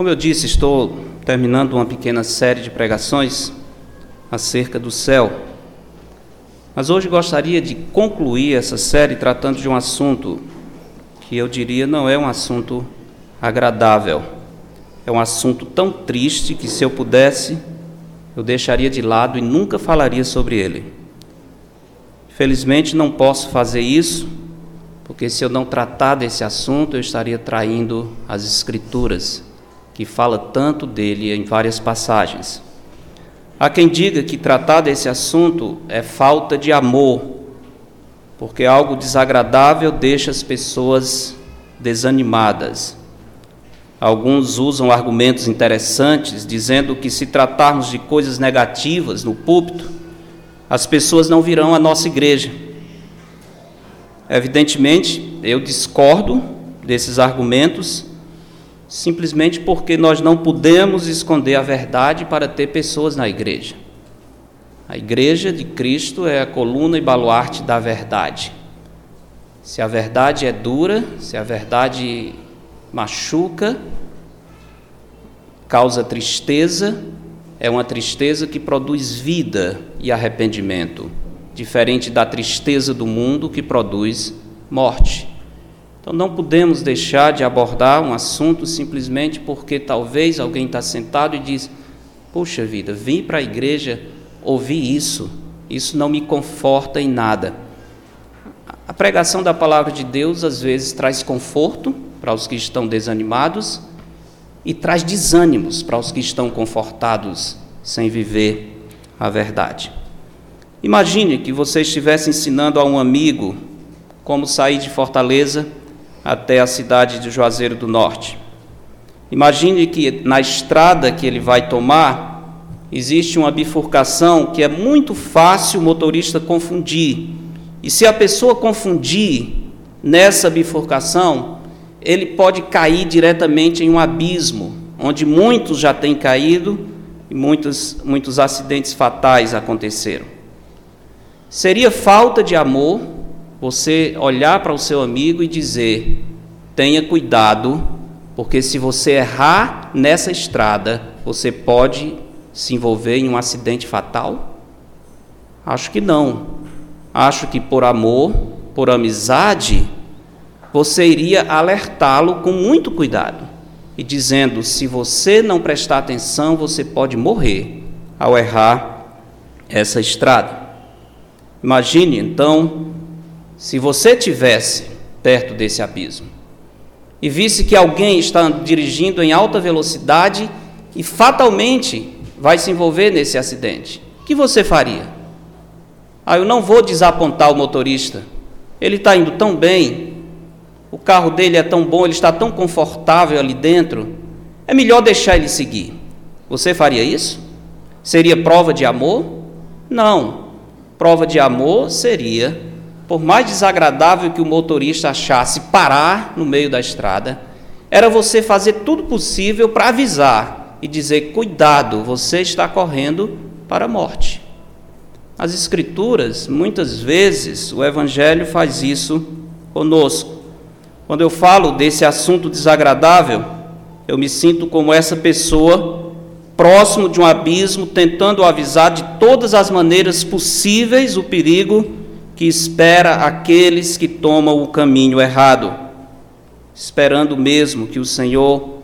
Como eu disse, estou terminando uma pequena série de pregações acerca do céu. Mas hoje gostaria de concluir essa série tratando de um assunto que eu diria não é um assunto agradável. É um assunto tão triste que, se eu pudesse, eu deixaria de lado e nunca falaria sobre ele. Felizmente, não posso fazer isso, porque se eu não tratar desse assunto, eu estaria traindo as Escrituras que fala tanto dele em várias passagens. Há quem diga que tratar desse assunto é falta de amor, porque algo desagradável deixa as pessoas desanimadas. Alguns usam argumentos interessantes, dizendo que se tratarmos de coisas negativas no púlpito, as pessoas não virão à nossa igreja. Evidentemente, eu discordo desses argumentos simplesmente porque nós não podemos esconder a verdade para ter pessoas na igreja. A igreja de Cristo é a coluna e baluarte da verdade. Se a verdade é dura, se a verdade machuca, causa tristeza, é uma tristeza que produz vida e arrependimento, diferente da tristeza do mundo que produz morte. Então não podemos deixar de abordar um assunto simplesmente porque talvez alguém está sentado e diz: Puxa vida, vim para a igreja ouvir isso, isso não me conforta em nada. A pregação da palavra de Deus às vezes traz conforto para os que estão desanimados e traz desânimos para os que estão confortados sem viver a verdade. Imagine que você estivesse ensinando a um amigo como sair de Fortaleza até a cidade de Juazeiro do Norte. Imagine que na estrada que ele vai tomar, existe uma bifurcação que é muito fácil o motorista confundir. E se a pessoa confundir nessa bifurcação, ele pode cair diretamente em um abismo, onde muitos já têm caído e muitos, muitos acidentes fatais aconteceram. Seria falta de amor você olhar para o seu amigo e dizer: tenha cuidado, porque se você errar nessa estrada, você pode se envolver em um acidente fatal? Acho que não. Acho que por amor, por amizade, você iria alertá-lo com muito cuidado e dizendo: se você não prestar atenção, você pode morrer ao errar essa estrada. Imagine então se você tivesse perto desse abismo e visse que alguém está dirigindo em alta velocidade e fatalmente vai se envolver nesse acidente, o que você faria? Ah, eu não vou desapontar o motorista. Ele está indo tão bem, o carro dele é tão bom, ele está tão confortável ali dentro. É melhor deixar ele seguir. Você faria isso? Seria prova de amor? Não. Prova de amor seria por mais desagradável que o motorista achasse parar no meio da estrada, era você fazer tudo possível para avisar e dizer: cuidado, você está correndo para a morte. As Escrituras, muitas vezes, o Evangelho faz isso conosco. Quando eu falo desse assunto desagradável, eu me sinto como essa pessoa próximo de um abismo, tentando avisar de todas as maneiras possíveis o perigo que espera aqueles que tomam o caminho errado, esperando mesmo que o Senhor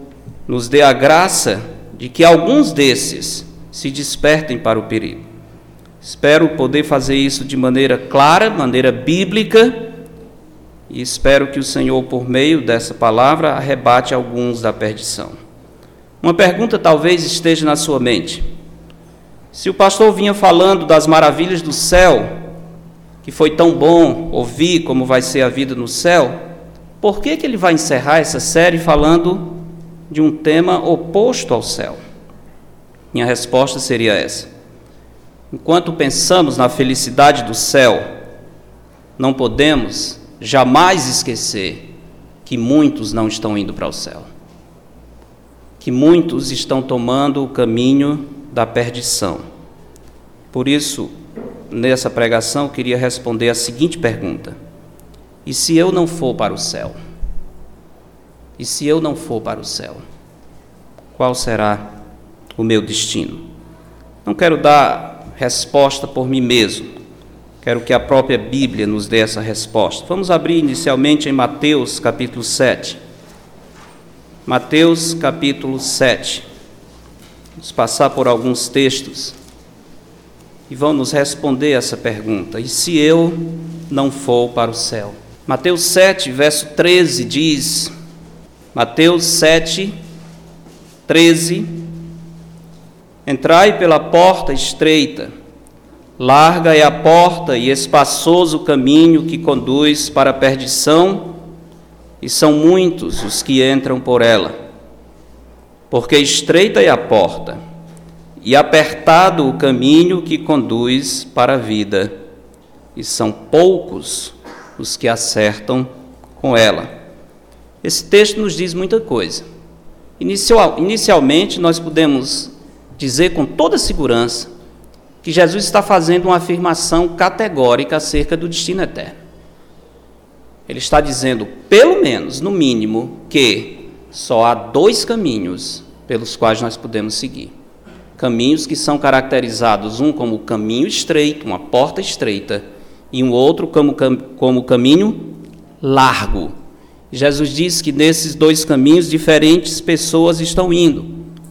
nos dê a graça de que alguns desses se despertem para o perigo. Espero poder fazer isso de maneira clara, maneira bíblica, e espero que o Senhor, por meio dessa palavra, arrebate alguns da perdição. Uma pergunta talvez esteja na sua mente. Se o pastor vinha falando das maravilhas do céu, que foi tão bom ouvir como vai ser a vida no céu, por que, que ele vai encerrar essa série falando de um tema oposto ao céu? Minha resposta seria essa. Enquanto pensamos na felicidade do céu, não podemos jamais esquecer que muitos não estão indo para o céu. Que muitos estão tomando o caminho da perdição. Por isso, nessa pregação, queria responder a seguinte pergunta: E se eu não for para o céu? E se eu não for para o céu? qual será o meu destino? Não quero dar resposta por mim mesmo. Quero que a própria Bíblia nos dê essa resposta. Vamos abrir inicialmente em Mateus capítulo 7. Mateus capítulo 7. Vamos passar por alguns textos e vão nos responder essa pergunta: e se eu não for para o céu? Mateus 7, verso 13 diz: Mateus 7, 13: Entrai pela porta estreita, larga é a porta e espaçoso o caminho que conduz para a perdição, e são muitos os que entram por ela. Porque estreita é a porta, e apertado o caminho que conduz para a vida, e são poucos os que acertam com ela. Esse texto nos diz muita coisa. Inicial, inicialmente, nós podemos dizer com toda segurança que Jesus está fazendo uma afirmação categórica acerca do destino eterno. Ele está dizendo, pelo menos, no mínimo, que só há dois caminhos pelos quais nós podemos seguir caminhos que são caracterizados um como caminho estreito, uma porta estreita, e um outro como, como caminho largo. Jesus diz que nesses dois caminhos diferentes pessoas estão indo.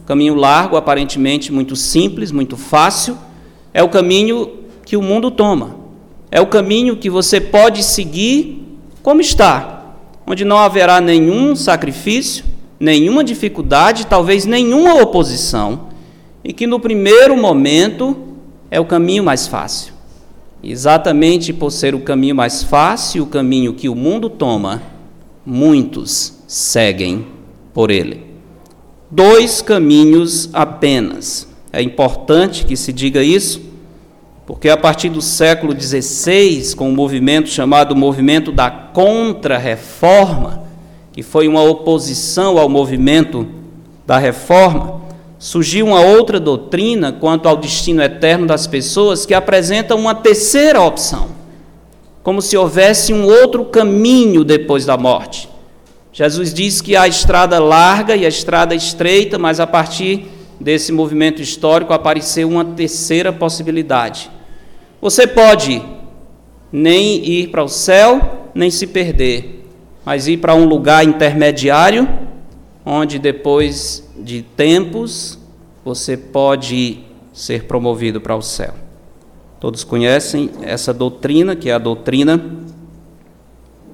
Caminho largo, aparentemente muito simples, muito fácil, é o caminho que o mundo toma. É o caminho que você pode seguir como está, onde não haverá nenhum sacrifício, nenhuma dificuldade, talvez nenhuma oposição e que no primeiro momento é o caminho mais fácil. Exatamente por ser o caminho mais fácil, o caminho que o mundo toma, muitos seguem por ele. Dois caminhos apenas. É importante que se diga isso, porque a partir do século XVI, com o um movimento chamado movimento da Contra-Reforma, que foi uma oposição ao movimento da Reforma, surgiu uma outra doutrina quanto ao destino eterno das pessoas que apresenta uma terceira opção, como se houvesse um outro caminho depois da morte. Jesus diz que há estrada larga e a estrada estreita, mas a partir desse movimento histórico apareceu uma terceira possibilidade. Você pode nem ir para o céu, nem se perder, mas ir para um lugar intermediário, onde depois de tempos, você pode ser promovido para o céu. Todos conhecem essa doutrina, que é a doutrina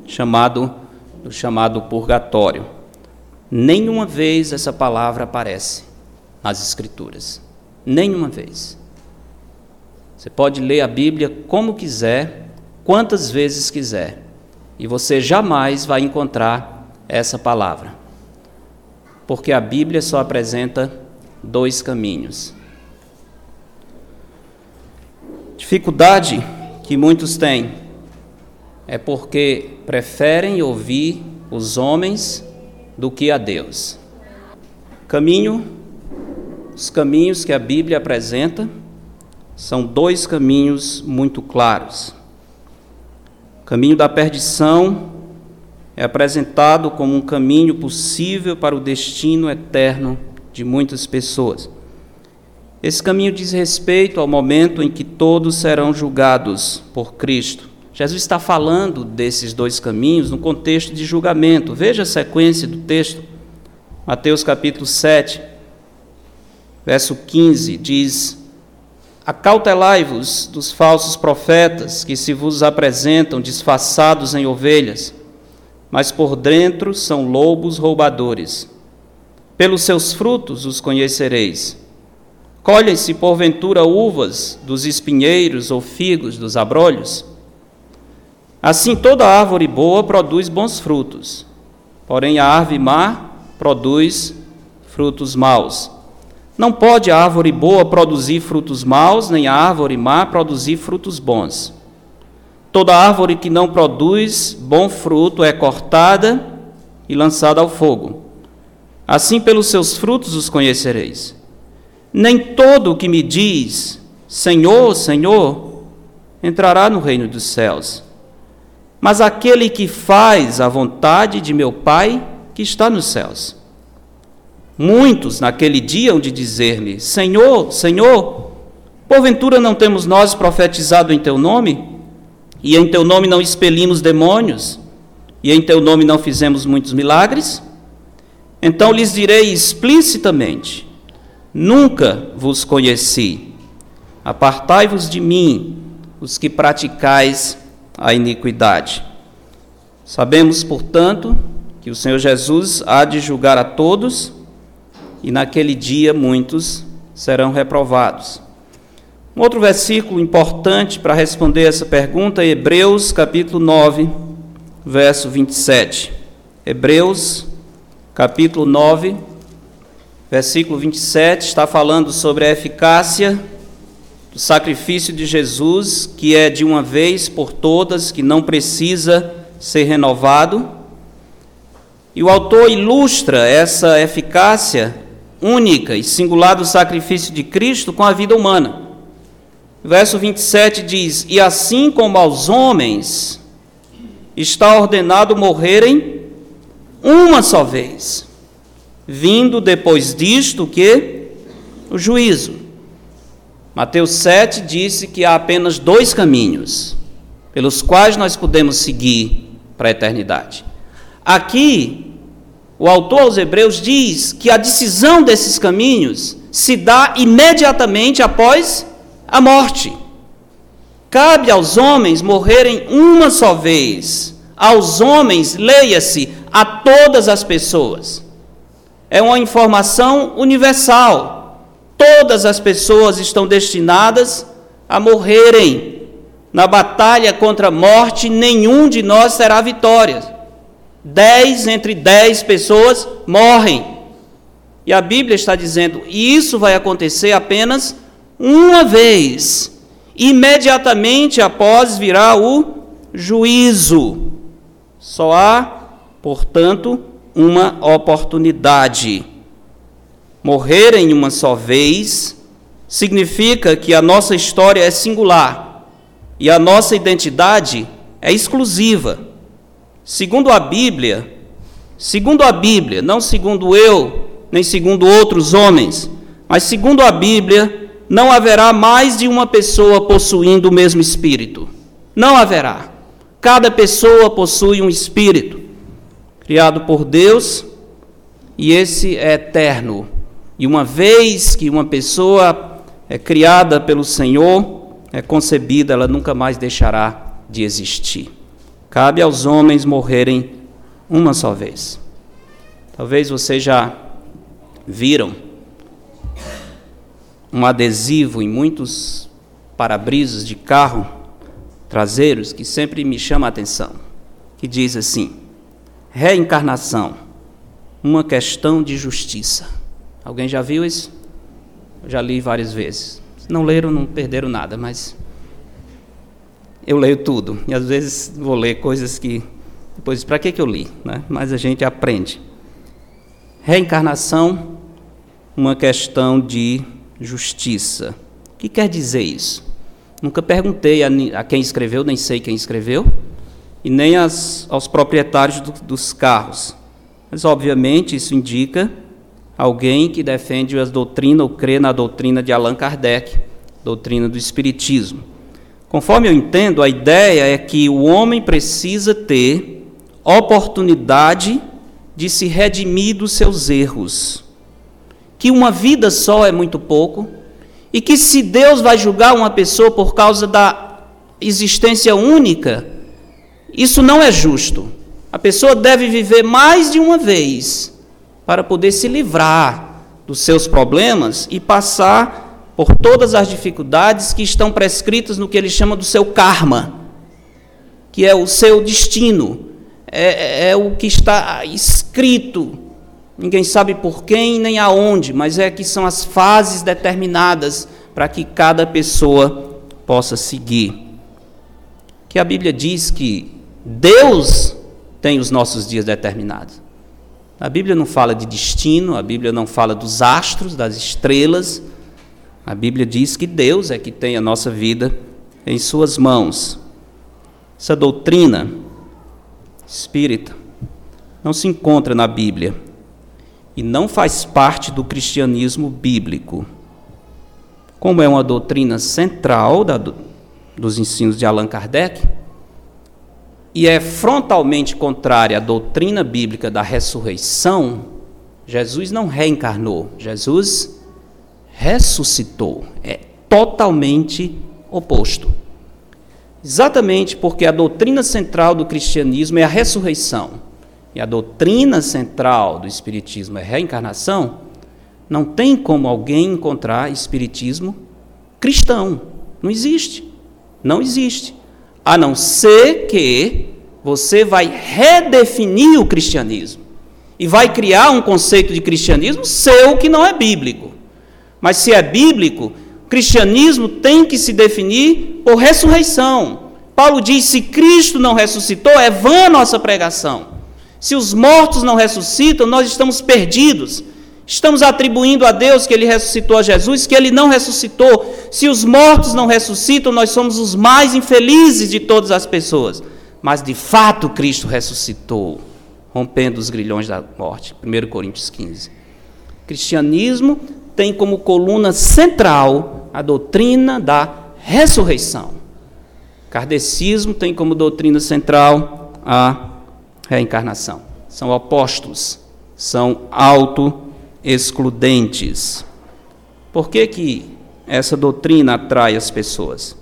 chamado do chamado purgatório. Nenhuma vez essa palavra aparece nas escrituras. Nenhuma vez. Você pode ler a Bíblia como quiser, quantas vezes quiser, e você jamais vai encontrar essa palavra porque a Bíblia só apresenta dois caminhos. Dificuldade que muitos têm é porque preferem ouvir os homens do que a Deus. Caminho, os caminhos que a Bíblia apresenta são dois caminhos muito claros. O caminho da perdição é apresentado como um caminho possível para o destino eterno de muitas pessoas. Esse caminho diz respeito ao momento em que todos serão julgados por Cristo. Jesus está falando desses dois caminhos no contexto de julgamento. Veja a sequência do texto. Mateus capítulo 7, verso 15 diz: Acautelai-vos dos falsos profetas que se vos apresentam disfarçados em ovelhas mas por dentro são lobos roubadores. Pelos seus frutos os conhecereis. Colhem-se porventura uvas dos espinheiros ou figos dos abrolhos? Assim toda árvore boa produz bons frutos, porém a árvore má produz frutos maus. Não pode a árvore boa produzir frutos maus, nem a árvore má produzir frutos bons. Toda árvore que não produz bom fruto é cortada e lançada ao fogo. Assim, pelos seus frutos os conhecereis. Nem todo o que me diz, Senhor, Senhor, entrará no reino dos céus, mas aquele que faz a vontade de meu Pai que está nos céus. Muitos naquele dia hão de dizer-me: Senhor, Senhor, porventura não temos nós profetizado em teu nome? E em teu nome não expelimos demônios? E em teu nome não fizemos muitos milagres? Então lhes direi explicitamente: Nunca vos conheci. Apartai-vos de mim, os que praticais a iniquidade. Sabemos, portanto, que o Senhor Jesus há de julgar a todos e naquele dia muitos serão reprovados. Um outro versículo importante para responder essa pergunta é Hebreus capítulo 9, verso 27. Hebreus capítulo 9, versículo 27 está falando sobre a eficácia do sacrifício de Jesus, que é de uma vez por todas, que não precisa ser renovado. E o autor ilustra essa eficácia única e singular do sacrifício de Cristo com a vida humana. Verso 27 diz: E assim como aos homens está ordenado morrerem uma só vez, vindo depois disto que o juízo. Mateus 7 disse que há apenas dois caminhos pelos quais nós podemos seguir para a eternidade. Aqui o autor aos Hebreus diz que a decisão desses caminhos se dá imediatamente após a morte. Cabe aos homens morrerem uma só vez. Aos homens, leia-se, a todas as pessoas. É uma informação universal. Todas as pessoas estão destinadas a morrerem. Na batalha contra a morte, nenhum de nós será vitória. Dez entre dez pessoas morrem. E a Bíblia está dizendo: isso vai acontecer apenas uma vez. Imediatamente após virá o juízo. Só há, portanto, uma oportunidade. Morrer em uma só vez significa que a nossa história é singular e a nossa identidade é exclusiva. Segundo a Bíblia, segundo a Bíblia, não segundo eu, nem segundo outros homens, mas segundo a Bíblia, não haverá mais de uma pessoa possuindo o mesmo espírito. Não haverá. Cada pessoa possui um espírito criado por Deus e esse é eterno. E uma vez que uma pessoa é criada pelo Senhor, é concebida, ela nunca mais deixará de existir. Cabe aos homens morrerem uma só vez. Talvez vocês já viram um adesivo em muitos para-brisas de carro traseiros que sempre me chama a atenção, que diz assim: reencarnação, uma questão de justiça. Alguém já viu isso? Eu já li várias vezes. Se não leram, não perderam nada, mas eu leio tudo. E às vezes vou ler coisas que depois, para que, que eu li? Né? Mas a gente aprende. Reencarnação, uma questão de justiça. O que quer dizer isso? Nunca perguntei a, a quem escreveu, nem sei quem escreveu, e nem as, aos proprietários do, dos carros. Mas, obviamente, isso indica alguém que defende a doutrina ou crê na doutrina de Allan Kardec, doutrina do Espiritismo. Conforme eu entendo, a ideia é que o homem precisa ter oportunidade de se redimir dos seus erros. Que uma vida só é muito pouco e que se Deus vai julgar uma pessoa por causa da existência única, isso não é justo. A pessoa deve viver mais de uma vez para poder se livrar dos seus problemas e passar por todas as dificuldades que estão prescritas no que ele chama do seu karma, que é o seu destino, é, é, é o que está escrito. Ninguém sabe por quem nem aonde, mas é que são as fases determinadas para que cada pessoa possa seguir. Que a Bíblia diz que Deus tem os nossos dias determinados. A Bíblia não fala de destino, a Bíblia não fala dos astros, das estrelas, a Bíblia diz que Deus é que tem a nossa vida em Suas mãos. Essa doutrina espírita não se encontra na Bíblia. E não faz parte do cristianismo bíblico. Como é uma doutrina central da, dos ensinos de Allan Kardec, e é frontalmente contrária à doutrina bíblica da ressurreição, Jesus não reencarnou, Jesus ressuscitou. É totalmente oposto. Exatamente porque a doutrina central do cristianismo é a ressurreição e a doutrina central do espiritismo é reencarnação, não tem como alguém encontrar espiritismo cristão. Não existe. Não existe. A não ser que você vai redefinir o cristianismo e vai criar um conceito de cristianismo seu que não é bíblico. Mas se é bíblico, o cristianismo tem que se definir por ressurreição. Paulo diz: se Cristo não ressuscitou, é vã a nossa pregação. Se os mortos não ressuscitam, nós estamos perdidos. Estamos atribuindo a Deus que ele ressuscitou a Jesus, que ele não ressuscitou. Se os mortos não ressuscitam, nós somos os mais infelizes de todas as pessoas. Mas de fato Cristo ressuscitou, rompendo os grilhões da morte. 1 Coríntios 15. cristianismo tem como coluna central a doutrina da ressurreição. Kardecismo tem como doutrina central a reencarnação. São opostos, são auto-excludentes. Por que, que essa doutrina atrai as pessoas?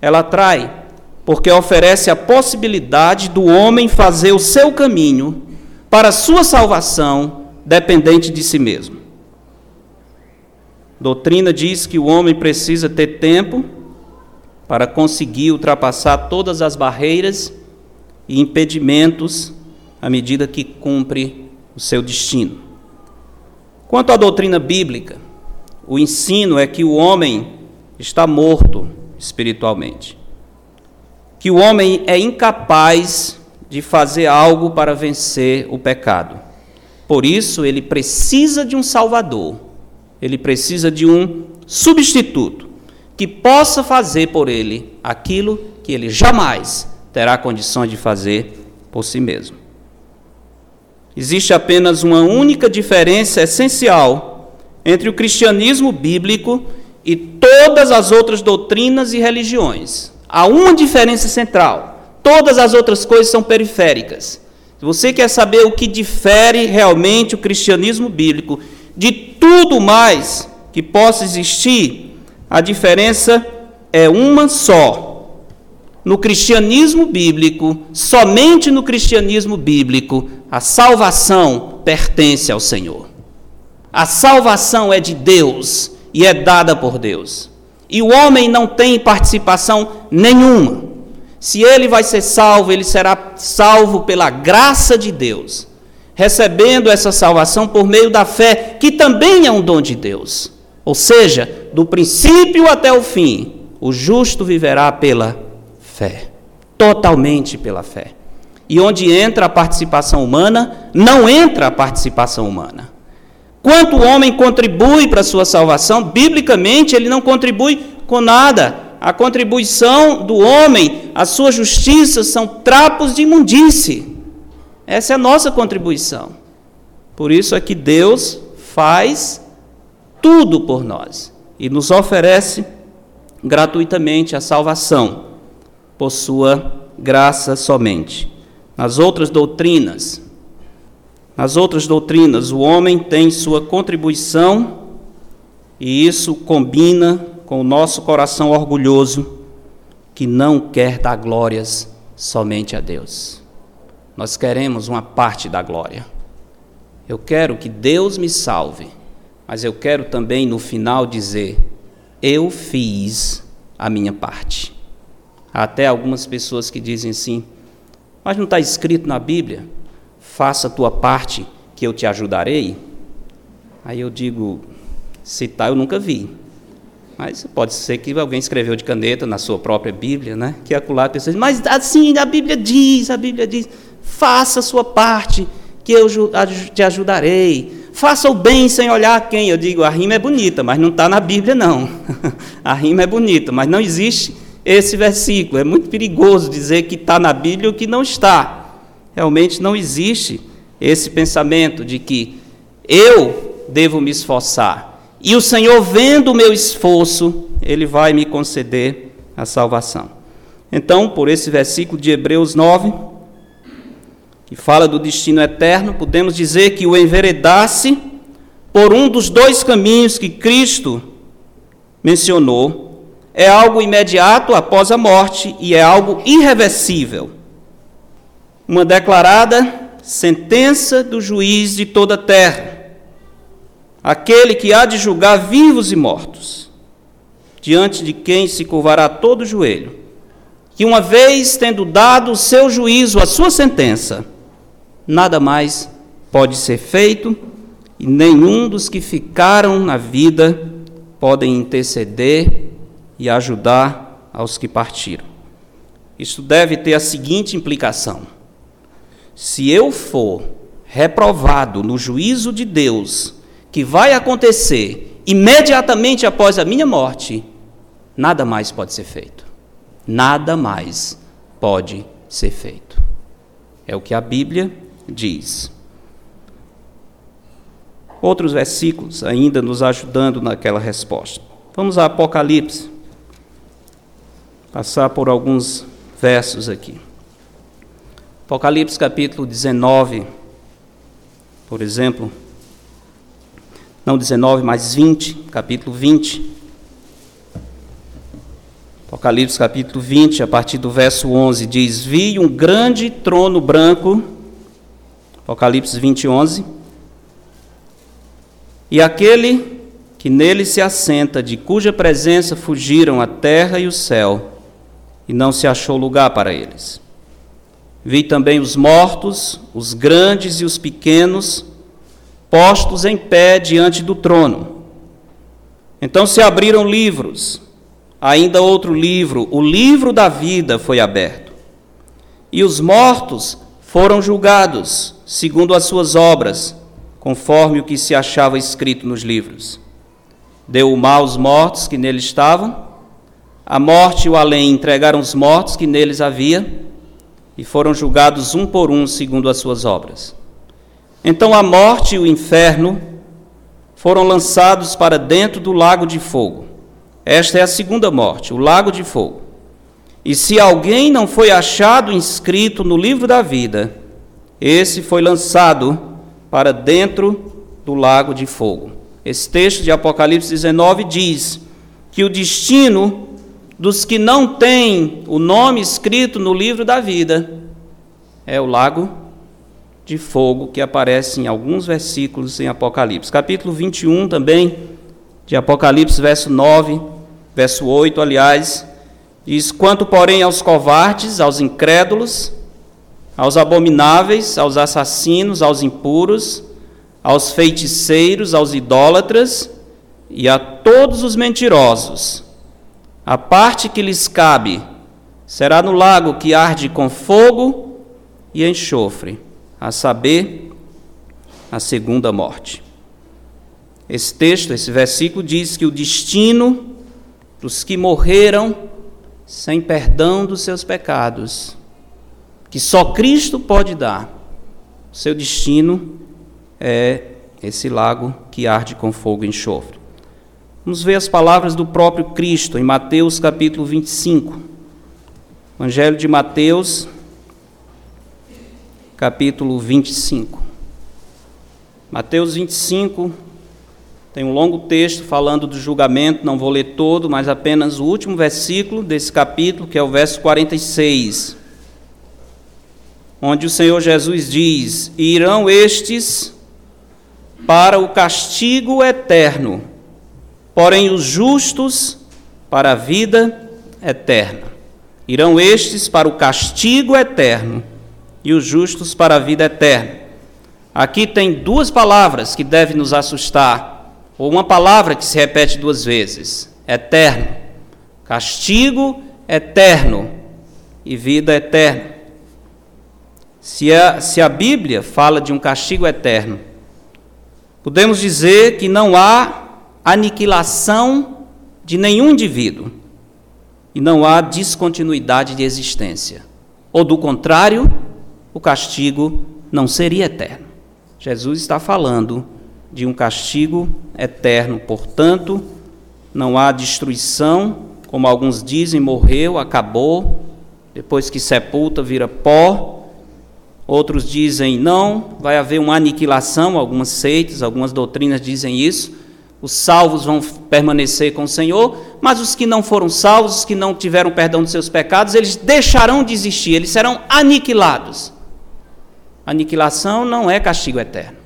Ela atrai porque oferece a possibilidade do homem fazer o seu caminho para a sua salvação dependente de si mesmo. Doutrina diz que o homem precisa ter tempo para conseguir ultrapassar todas as barreiras e impedimentos à medida que cumpre o seu destino. Quanto à doutrina bíblica, o ensino é que o homem está morto espiritualmente, que o homem é incapaz de fazer algo para vencer o pecado. Por isso, ele precisa de um Salvador ele precisa de um substituto que possa fazer por ele aquilo que ele jamais terá condições de fazer por si mesmo. Existe apenas uma única diferença essencial entre o cristianismo bíblico e todas as outras doutrinas e religiões. Há uma diferença central. Todas as outras coisas são periféricas. Se você quer saber o que difere realmente o cristianismo bíblico de tudo mais que possa existir, a diferença é uma só. No cristianismo bíblico, somente no cristianismo bíblico, a salvação pertence ao Senhor. A salvação é de Deus e é dada por Deus. E o homem não tem participação nenhuma. Se ele vai ser salvo, ele será salvo pela graça de Deus recebendo essa salvação por meio da fé, que também é um dom de Deus. Ou seja, do princípio até o fim, o justo viverá pela fé, totalmente pela fé. E onde entra a participação humana, não entra a participação humana. Quanto o homem contribui para a sua salvação, biblicamente ele não contribui com nada. A contribuição do homem, a sua justiça são trapos de imundície. Essa é a nossa contribuição. Por isso é que Deus faz tudo por nós e nos oferece gratuitamente a salvação por sua graça somente. Nas outras doutrinas, nas outras doutrinas, o homem tem sua contribuição e isso combina com o nosso coração orgulhoso que não quer dar glórias somente a Deus. Nós queremos uma parte da glória. Eu quero que Deus me salve, mas eu quero também no final dizer: eu fiz a minha parte. Até algumas pessoas que dizem assim, mas não está escrito na Bíblia, faça a tua parte que eu te ajudarei. Aí eu digo, citar tá, eu nunca vi. Mas pode ser que alguém escreveu de caneta na sua própria Bíblia, né? Que acolá a pessoa diz, mas assim a Bíblia diz, a Bíblia diz. Faça a sua parte, que eu te ajudarei. Faça o bem sem olhar quem. Eu digo, a rima é bonita, mas não está na Bíblia, não. a rima é bonita, mas não existe esse versículo. É muito perigoso dizer que está na Bíblia o que não está. Realmente não existe esse pensamento de que Eu devo me esforçar. E o Senhor, vendo o meu esforço, Ele vai me conceder a salvação. Então, por esse versículo de Hebreus 9, que fala do destino eterno, podemos dizer que o enveredasse por um dos dois caminhos que Cristo mencionou é algo imediato após a morte e é algo irreversível. Uma declarada sentença do juiz de toda a terra, aquele que há de julgar vivos e mortos, diante de quem se curvará todo o joelho, que uma vez tendo dado o seu juízo, a sua sentença, nada mais pode ser feito e nenhum dos que ficaram na vida podem interceder e ajudar aos que partiram. Isso deve ter a seguinte implicação: se eu for reprovado no juízo de Deus, que vai acontecer imediatamente após a minha morte, nada mais pode ser feito. Nada mais pode ser feito. É o que a Bíblia diz. Outros versículos ainda nos ajudando naquela resposta. Vamos a Apocalipse. Passar por alguns versos aqui. Apocalipse capítulo 19, por exemplo. Não 19, mas 20, capítulo 20. Apocalipse capítulo 20, a partir do verso 11, diz: Vi um grande trono branco Apocalipse 20, 11. E aquele que nele se assenta, de cuja presença fugiram a terra e o céu, e não se achou lugar para eles. Vi também os mortos, os grandes e os pequenos, postos em pé diante do trono. Então se abriram livros, ainda outro livro, o livro da vida foi aberto. E os mortos foram julgados segundo as suas obras, conforme o que se achava escrito nos livros. Deu o mal aos mortos que nele estavam, a morte e o além entregaram os mortos que neles havia, e foram julgados um por um segundo as suas obras. Então a morte e o inferno foram lançados para dentro do lago de fogo. Esta é a segunda morte, o lago de fogo. E se alguém não foi achado inscrito no livro da vida, esse foi lançado para dentro do lago de fogo. Esse texto de Apocalipse 19 diz que o destino dos que não têm o nome escrito no livro da vida é o lago de fogo que aparece em alguns versículos em Apocalipse. Capítulo 21 também de Apocalipse, verso 9, verso 8, aliás, Diz: Quanto, porém, aos covardes, aos incrédulos, aos abomináveis, aos assassinos, aos impuros, aos feiticeiros, aos idólatras e a todos os mentirosos, a parte que lhes cabe será no lago que arde com fogo e enxofre, a saber, a segunda morte. Esse texto, esse versículo diz que o destino dos que morreram sem perdão dos seus pecados, que só Cristo pode dar, seu destino é esse lago que arde com fogo e enxofre. Vamos ver as palavras do próprio Cristo em Mateus capítulo 25. Evangelho de Mateus, capítulo 25. Mateus 25, tem um longo texto falando do julgamento, não vou ler todo, mas apenas o último versículo desse capítulo, que é o verso 46, onde o Senhor Jesus diz: Irão estes para o castigo eterno, porém os justos para a vida eterna. Irão estes para o castigo eterno e os justos para a vida eterna. Aqui tem duas palavras que devem nos assustar ou uma palavra que se repete duas vezes: eterno. Castigo eterno e vida eterna. Se a, se a Bíblia fala de um castigo eterno, podemos dizer que não há aniquilação de nenhum indivíduo e não há descontinuidade de existência. Ou do contrário, o castigo não seria eterno. Jesus está falando de um castigo eterno. Portanto, não há destruição, como alguns dizem, morreu, acabou, depois que sepulta, vira pó. Outros dizem não, vai haver uma aniquilação, algumas seitas, algumas doutrinas dizem isso. Os salvos vão permanecer com o Senhor, mas os que não foram salvos, os que não tiveram perdão de seus pecados, eles deixarão de existir, eles serão aniquilados. Aniquilação não é castigo eterno,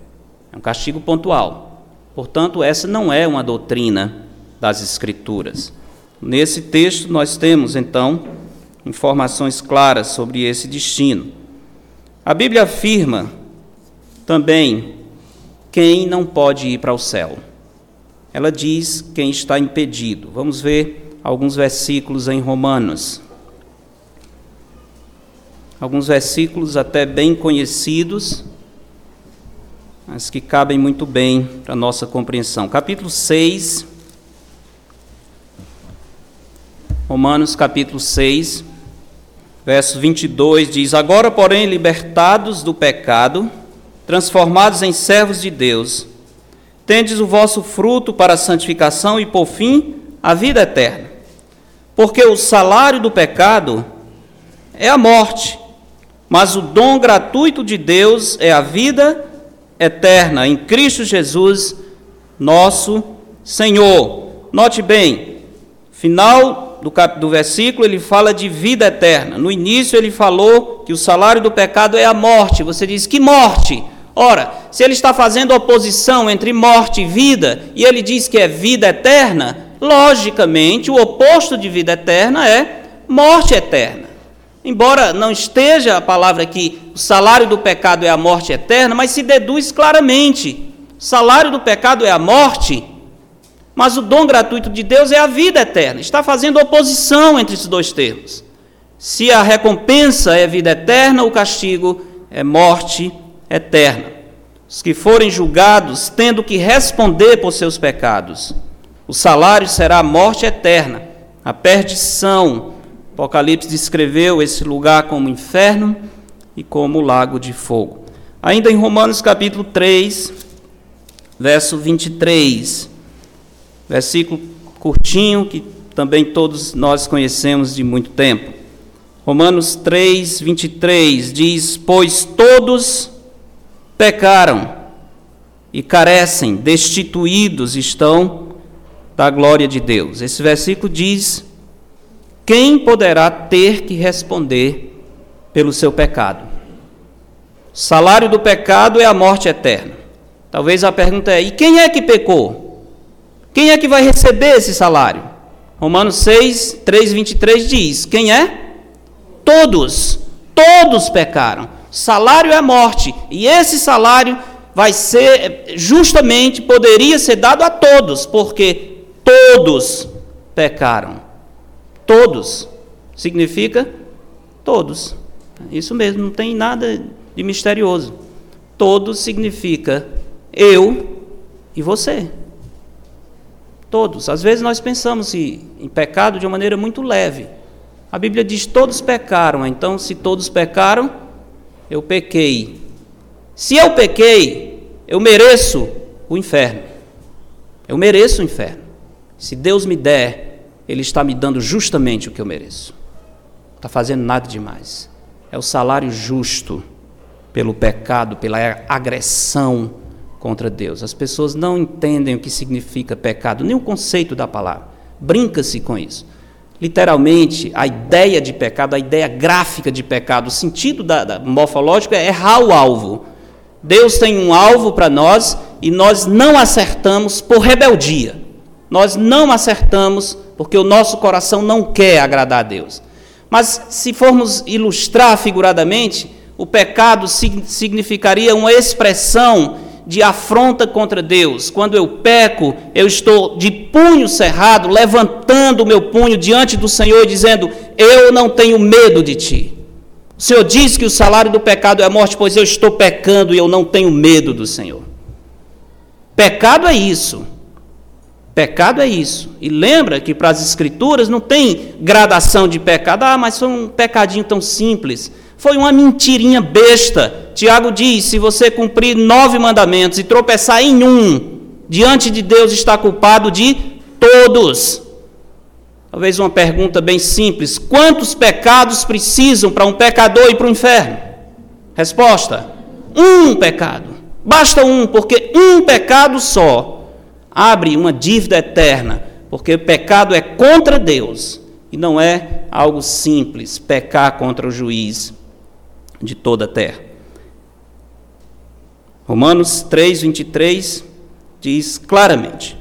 é um castigo pontual. Portanto, essa não é uma doutrina das Escrituras. Nesse texto, nós temos, então, informações claras sobre esse destino. A Bíblia afirma também quem não pode ir para o céu. Ela diz quem está impedido. Vamos ver alguns versículos em Romanos. Alguns versículos até bem conhecidos, mas que cabem muito bem para a nossa compreensão. Capítulo 6, Romanos capítulo 6, verso 22 diz: Agora, porém, libertados do pecado, transformados em servos de Deus, tendes o vosso fruto para a santificação e, por fim, a vida eterna. Porque o salário do pecado é a morte, mas o dom gratuito de Deus é a vida eterna em Cristo Jesus, nosso Senhor. Note bem, final do, cap, do versículo, ele fala de vida eterna. No início, ele falou que o salário do pecado é a morte. Você diz: que morte? Ora, se ele está fazendo oposição entre morte e vida, e ele diz que é vida eterna, logicamente o oposto de vida eterna é morte eterna. Embora não esteja a palavra aqui, o salário do pecado é a morte eterna, mas se deduz claramente: salário do pecado é a morte, mas o dom gratuito de Deus é a vida eterna. Está fazendo oposição entre esses dois termos. Se a recompensa é vida eterna, o castigo é morte eterna. Os que forem julgados tendo que responder por seus pecados, o salário será a morte eterna, a perdição. Apocalipse descreveu esse lugar como inferno e como lago de fogo. Ainda em Romanos capítulo 3, verso 23 versículo curtinho que também todos nós conhecemos de muito tempo. Romanos 3, 23 diz: Pois todos pecaram e carecem, destituídos estão da glória de Deus. Esse versículo diz: Quem poderá ter que responder pelo seu pecado? Salário do pecado é a morte eterna. Talvez a pergunta é: e quem é que pecou? Quem é que vai receber esse salário? Romanos 6, 3, 23 diz: Quem é? Todos. Todos pecaram. Salário é morte. E esse salário vai ser, justamente, poderia ser dado a todos, porque todos pecaram. Todos. Significa todos. Isso mesmo, não tem nada de misterioso. Todos significa eu e você. Todos. Às vezes nós pensamos em pecado de uma maneira muito leve. A Bíblia diz: todos pecaram. Então, se todos pecaram, eu pequei. Se eu pequei, eu mereço o inferno. Eu mereço o inferno. Se Deus me der, Ele está me dando justamente o que eu mereço. Não está fazendo nada demais. É o salário justo pelo pecado, pela agressão contra Deus. As pessoas não entendem o que significa pecado, nem o conceito da palavra. Brinca-se com isso. Literalmente, a ideia de pecado, a ideia gráfica de pecado, o sentido da, da morfológico é errar o alvo. Deus tem um alvo para nós e nós não acertamos por rebeldia. Nós não acertamos porque o nosso coração não quer agradar a Deus. Mas se formos ilustrar figuradamente, o pecado significaria uma expressão de afronta contra Deus. Quando eu peco, eu estou de punho cerrado, levantando o meu punho diante do Senhor, dizendo: Eu não tenho medo de ti. O Senhor diz que o salário do pecado é a morte, pois eu estou pecando e eu não tenho medo do Senhor. Pecado é isso. Pecado é isso. E lembra que para as Escrituras não tem gradação de pecado. Ah, mas foi um pecadinho tão simples. Foi uma mentirinha besta. Tiago diz: se você cumprir nove mandamentos e tropeçar em um, diante de Deus está culpado de todos. Talvez uma pergunta bem simples: quantos pecados precisam para um pecador ir para o inferno? Resposta: um pecado. Basta um, porque um pecado só abre uma dívida eterna, porque o pecado é contra Deus e não é algo simples pecar contra o juiz de toda a terra. Romanos 3, 23 diz claramente: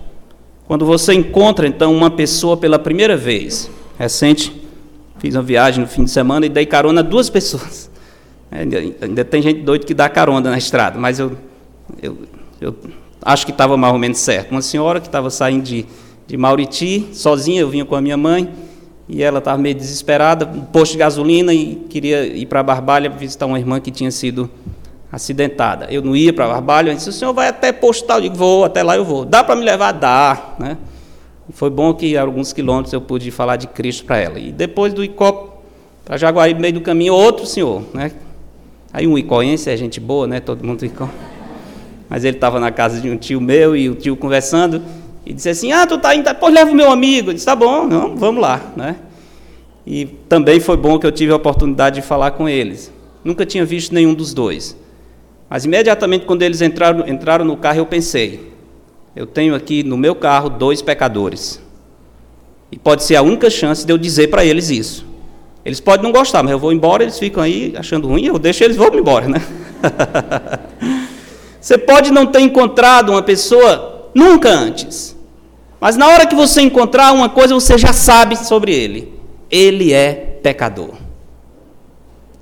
quando você encontra então uma pessoa pela primeira vez, recente, fiz uma viagem no fim de semana e dei carona a duas pessoas. Ainda, ainda tem gente doida que dá carona na estrada, mas eu, eu, eu acho que estava mais ou menos certo. Uma senhora que estava saindo de, de Mauriti, sozinha, eu vinha com a minha mãe, e ela estava meio desesperada, um posto de gasolina e queria ir para Barbalha visitar uma irmã que tinha sido acidentada. Eu não ia para Barbalha, eu disse, o senhor vai até posto tal? Eu digo, vou, até lá eu vou. Dá para me levar? Dá. Né? Foi bom que alguns quilômetros eu pude falar de Cristo para ela. E depois do Icó para Jaguari, no meio do caminho, outro senhor. Né? Aí um icoense é gente boa, né? todo mundo Icó. Mas ele estava na casa de um tio meu e o tio conversando. E disse assim: Ah, tu tá indo, pois leva o meu amigo. Eu disse: Tá bom, não, vamos lá. Né? E também foi bom que eu tive a oportunidade de falar com eles. Nunca tinha visto nenhum dos dois. Mas imediatamente quando eles entraram, entraram no carro, eu pensei: eu tenho aqui no meu carro dois pecadores. E pode ser a única chance de eu dizer para eles isso. Eles podem não gostar, mas eu vou embora, eles ficam aí achando ruim, eu deixo eles, vão embora, né? Você pode não ter encontrado uma pessoa nunca antes. Mas na hora que você encontrar uma coisa, você já sabe sobre ele. Ele é pecador.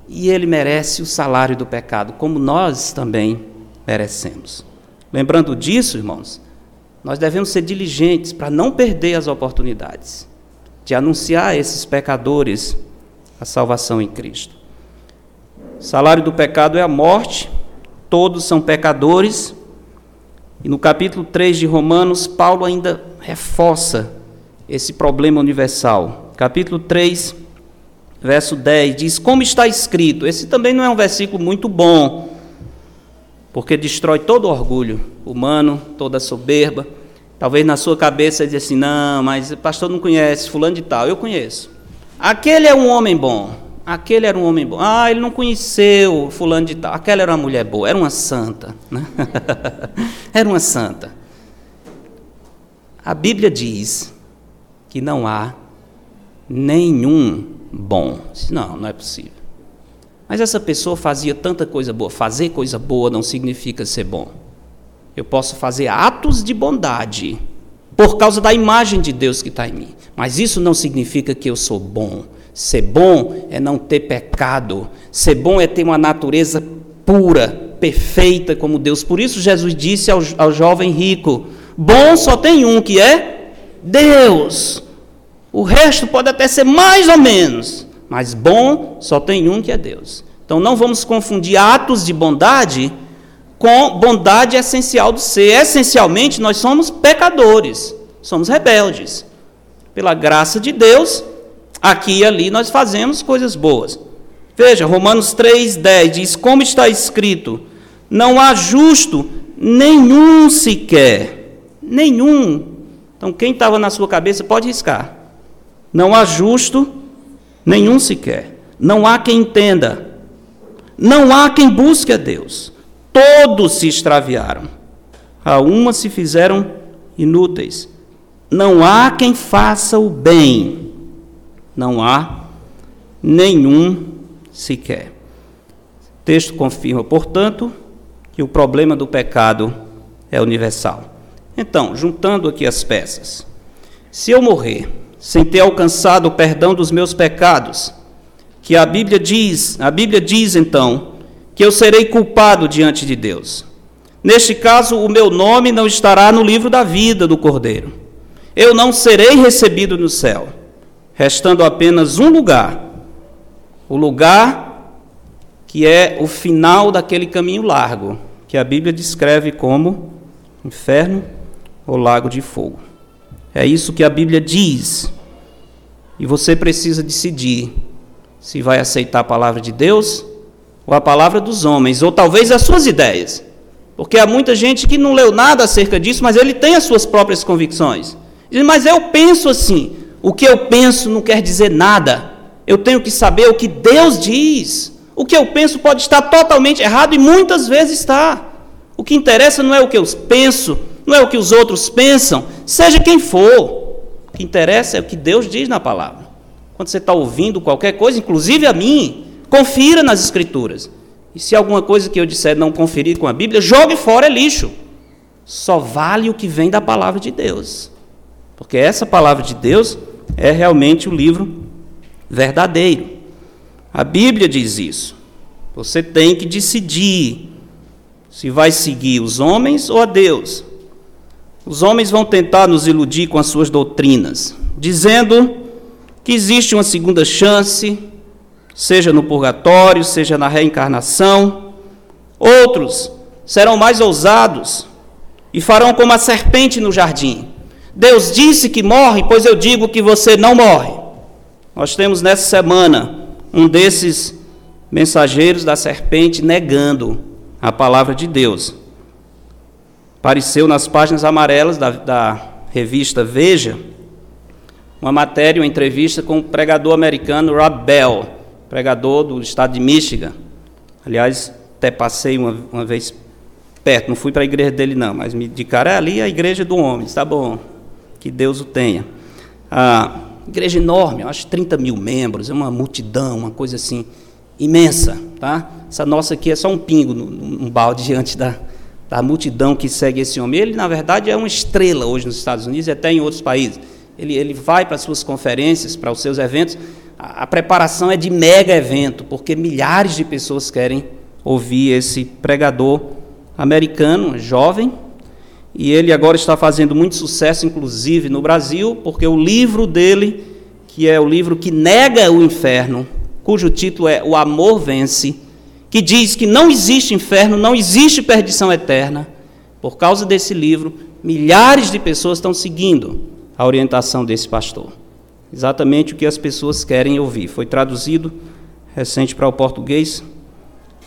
E ele merece o salário do pecado, como nós também merecemos. Lembrando disso, irmãos, nós devemos ser diligentes para não perder as oportunidades de anunciar a esses pecadores a salvação em Cristo. O salário do pecado é a morte, todos são pecadores. E no capítulo 3 de Romanos, Paulo ainda reforça esse problema universal. Capítulo 3, verso 10 diz: Como está escrito? Esse também não é um versículo muito bom, porque destrói todo orgulho humano, toda soberba. Talvez na sua cabeça diz assim: Não, mas o pastor não conhece, Fulano de Tal. Eu conheço. Aquele é um homem bom. Aquele era um homem bom. Ah, ele não conheceu Fulano de Tal. Aquela era uma mulher boa, era uma santa. Né? era uma santa. A Bíblia diz que não há nenhum bom. Não, não é possível. Mas essa pessoa fazia tanta coisa boa. Fazer coisa boa não significa ser bom. Eu posso fazer atos de bondade por causa da imagem de Deus que está em mim. Mas isso não significa que eu sou bom. Ser bom é não ter pecado. Ser bom é ter uma natureza pura, perfeita como Deus. Por isso Jesus disse ao, ao jovem rico: Bom só tem um que é Deus. O resto pode até ser mais ou menos, mas bom só tem um que é Deus. Então não vamos confundir atos de bondade com bondade essencial do ser. Essencialmente nós somos pecadores, somos rebeldes. Pela graça de Deus, aqui e ali nós fazemos coisas boas. Veja, Romanos 3,10 diz: Como está escrito, não há justo nenhum sequer Nenhum. Então, quem estava na sua cabeça pode riscar. Não há justo nenhum sequer. Não há quem entenda. Não há quem busque a Deus. Todos se extraviaram. A uma se fizeram inúteis. Não há quem faça o bem. Não há nenhum sequer. O texto confirma, portanto, que o problema do pecado é universal. Então, juntando aqui as peças, se eu morrer sem ter alcançado o perdão dos meus pecados, que a Bíblia diz, a Bíblia diz então, que eu serei culpado diante de Deus. Neste caso, o meu nome não estará no livro da vida do Cordeiro. Eu não serei recebido no céu, restando apenas um lugar, o lugar que é o final daquele caminho largo, que a Bíblia descreve como inferno ou lago de fogo. É isso que a Bíblia diz. E você precisa decidir se vai aceitar a palavra de Deus ou a palavra dos homens, ou talvez as suas ideias. Porque há muita gente que não leu nada acerca disso, mas ele tem as suas próprias convicções. Mas eu penso assim. O que eu penso não quer dizer nada. Eu tenho que saber o que Deus diz. O que eu penso pode estar totalmente errado e muitas vezes está. O que interessa não é o que eu penso, não é o que os outros pensam, seja quem for. O que interessa é o que Deus diz na palavra. Quando você está ouvindo qualquer coisa, inclusive a mim, confira nas Escrituras. E se alguma coisa que eu disser não conferir com a Bíblia, jogue fora, é lixo. Só vale o que vem da palavra de Deus. Porque essa palavra de Deus é realmente o livro verdadeiro. A Bíblia diz isso. Você tem que decidir se vai seguir os homens ou a Deus. Os homens vão tentar nos iludir com as suas doutrinas, dizendo que existe uma segunda chance, seja no purgatório, seja na reencarnação. Outros serão mais ousados e farão como a serpente no jardim. Deus disse que morre, pois eu digo que você não morre. Nós temos nessa semana um desses mensageiros da serpente negando a palavra de Deus. Apareceu nas páginas amarelas da, da revista Veja uma matéria, uma entrevista com o pregador americano Rob Bell, pregador do estado de Michigan. Aliás, até passei uma, uma vez perto, não fui para a igreja dele não, mas me indicaram, é ali a igreja do homem, está bom, que Deus o tenha. Igreja enorme, acho 30 mil membros, é uma multidão, uma coisa assim, imensa, tá? Essa nossa aqui é só um pingo num balde diante da, da multidão que segue esse homem. Ele, na verdade, é uma estrela hoje nos Estados Unidos e até em outros países. Ele, ele vai para as suas conferências, para os seus eventos. A, a preparação é de mega evento, porque milhares de pessoas querem ouvir esse pregador americano, jovem, e ele agora está fazendo muito sucesso, inclusive no Brasil, porque o livro dele, que é o livro que nega o inferno, cujo título é O Amor Vence, que diz que não existe inferno, não existe perdição eterna. Por causa desse livro, milhares de pessoas estão seguindo a orientação desse pastor. Exatamente o que as pessoas querem ouvir. Foi traduzido recente para o português.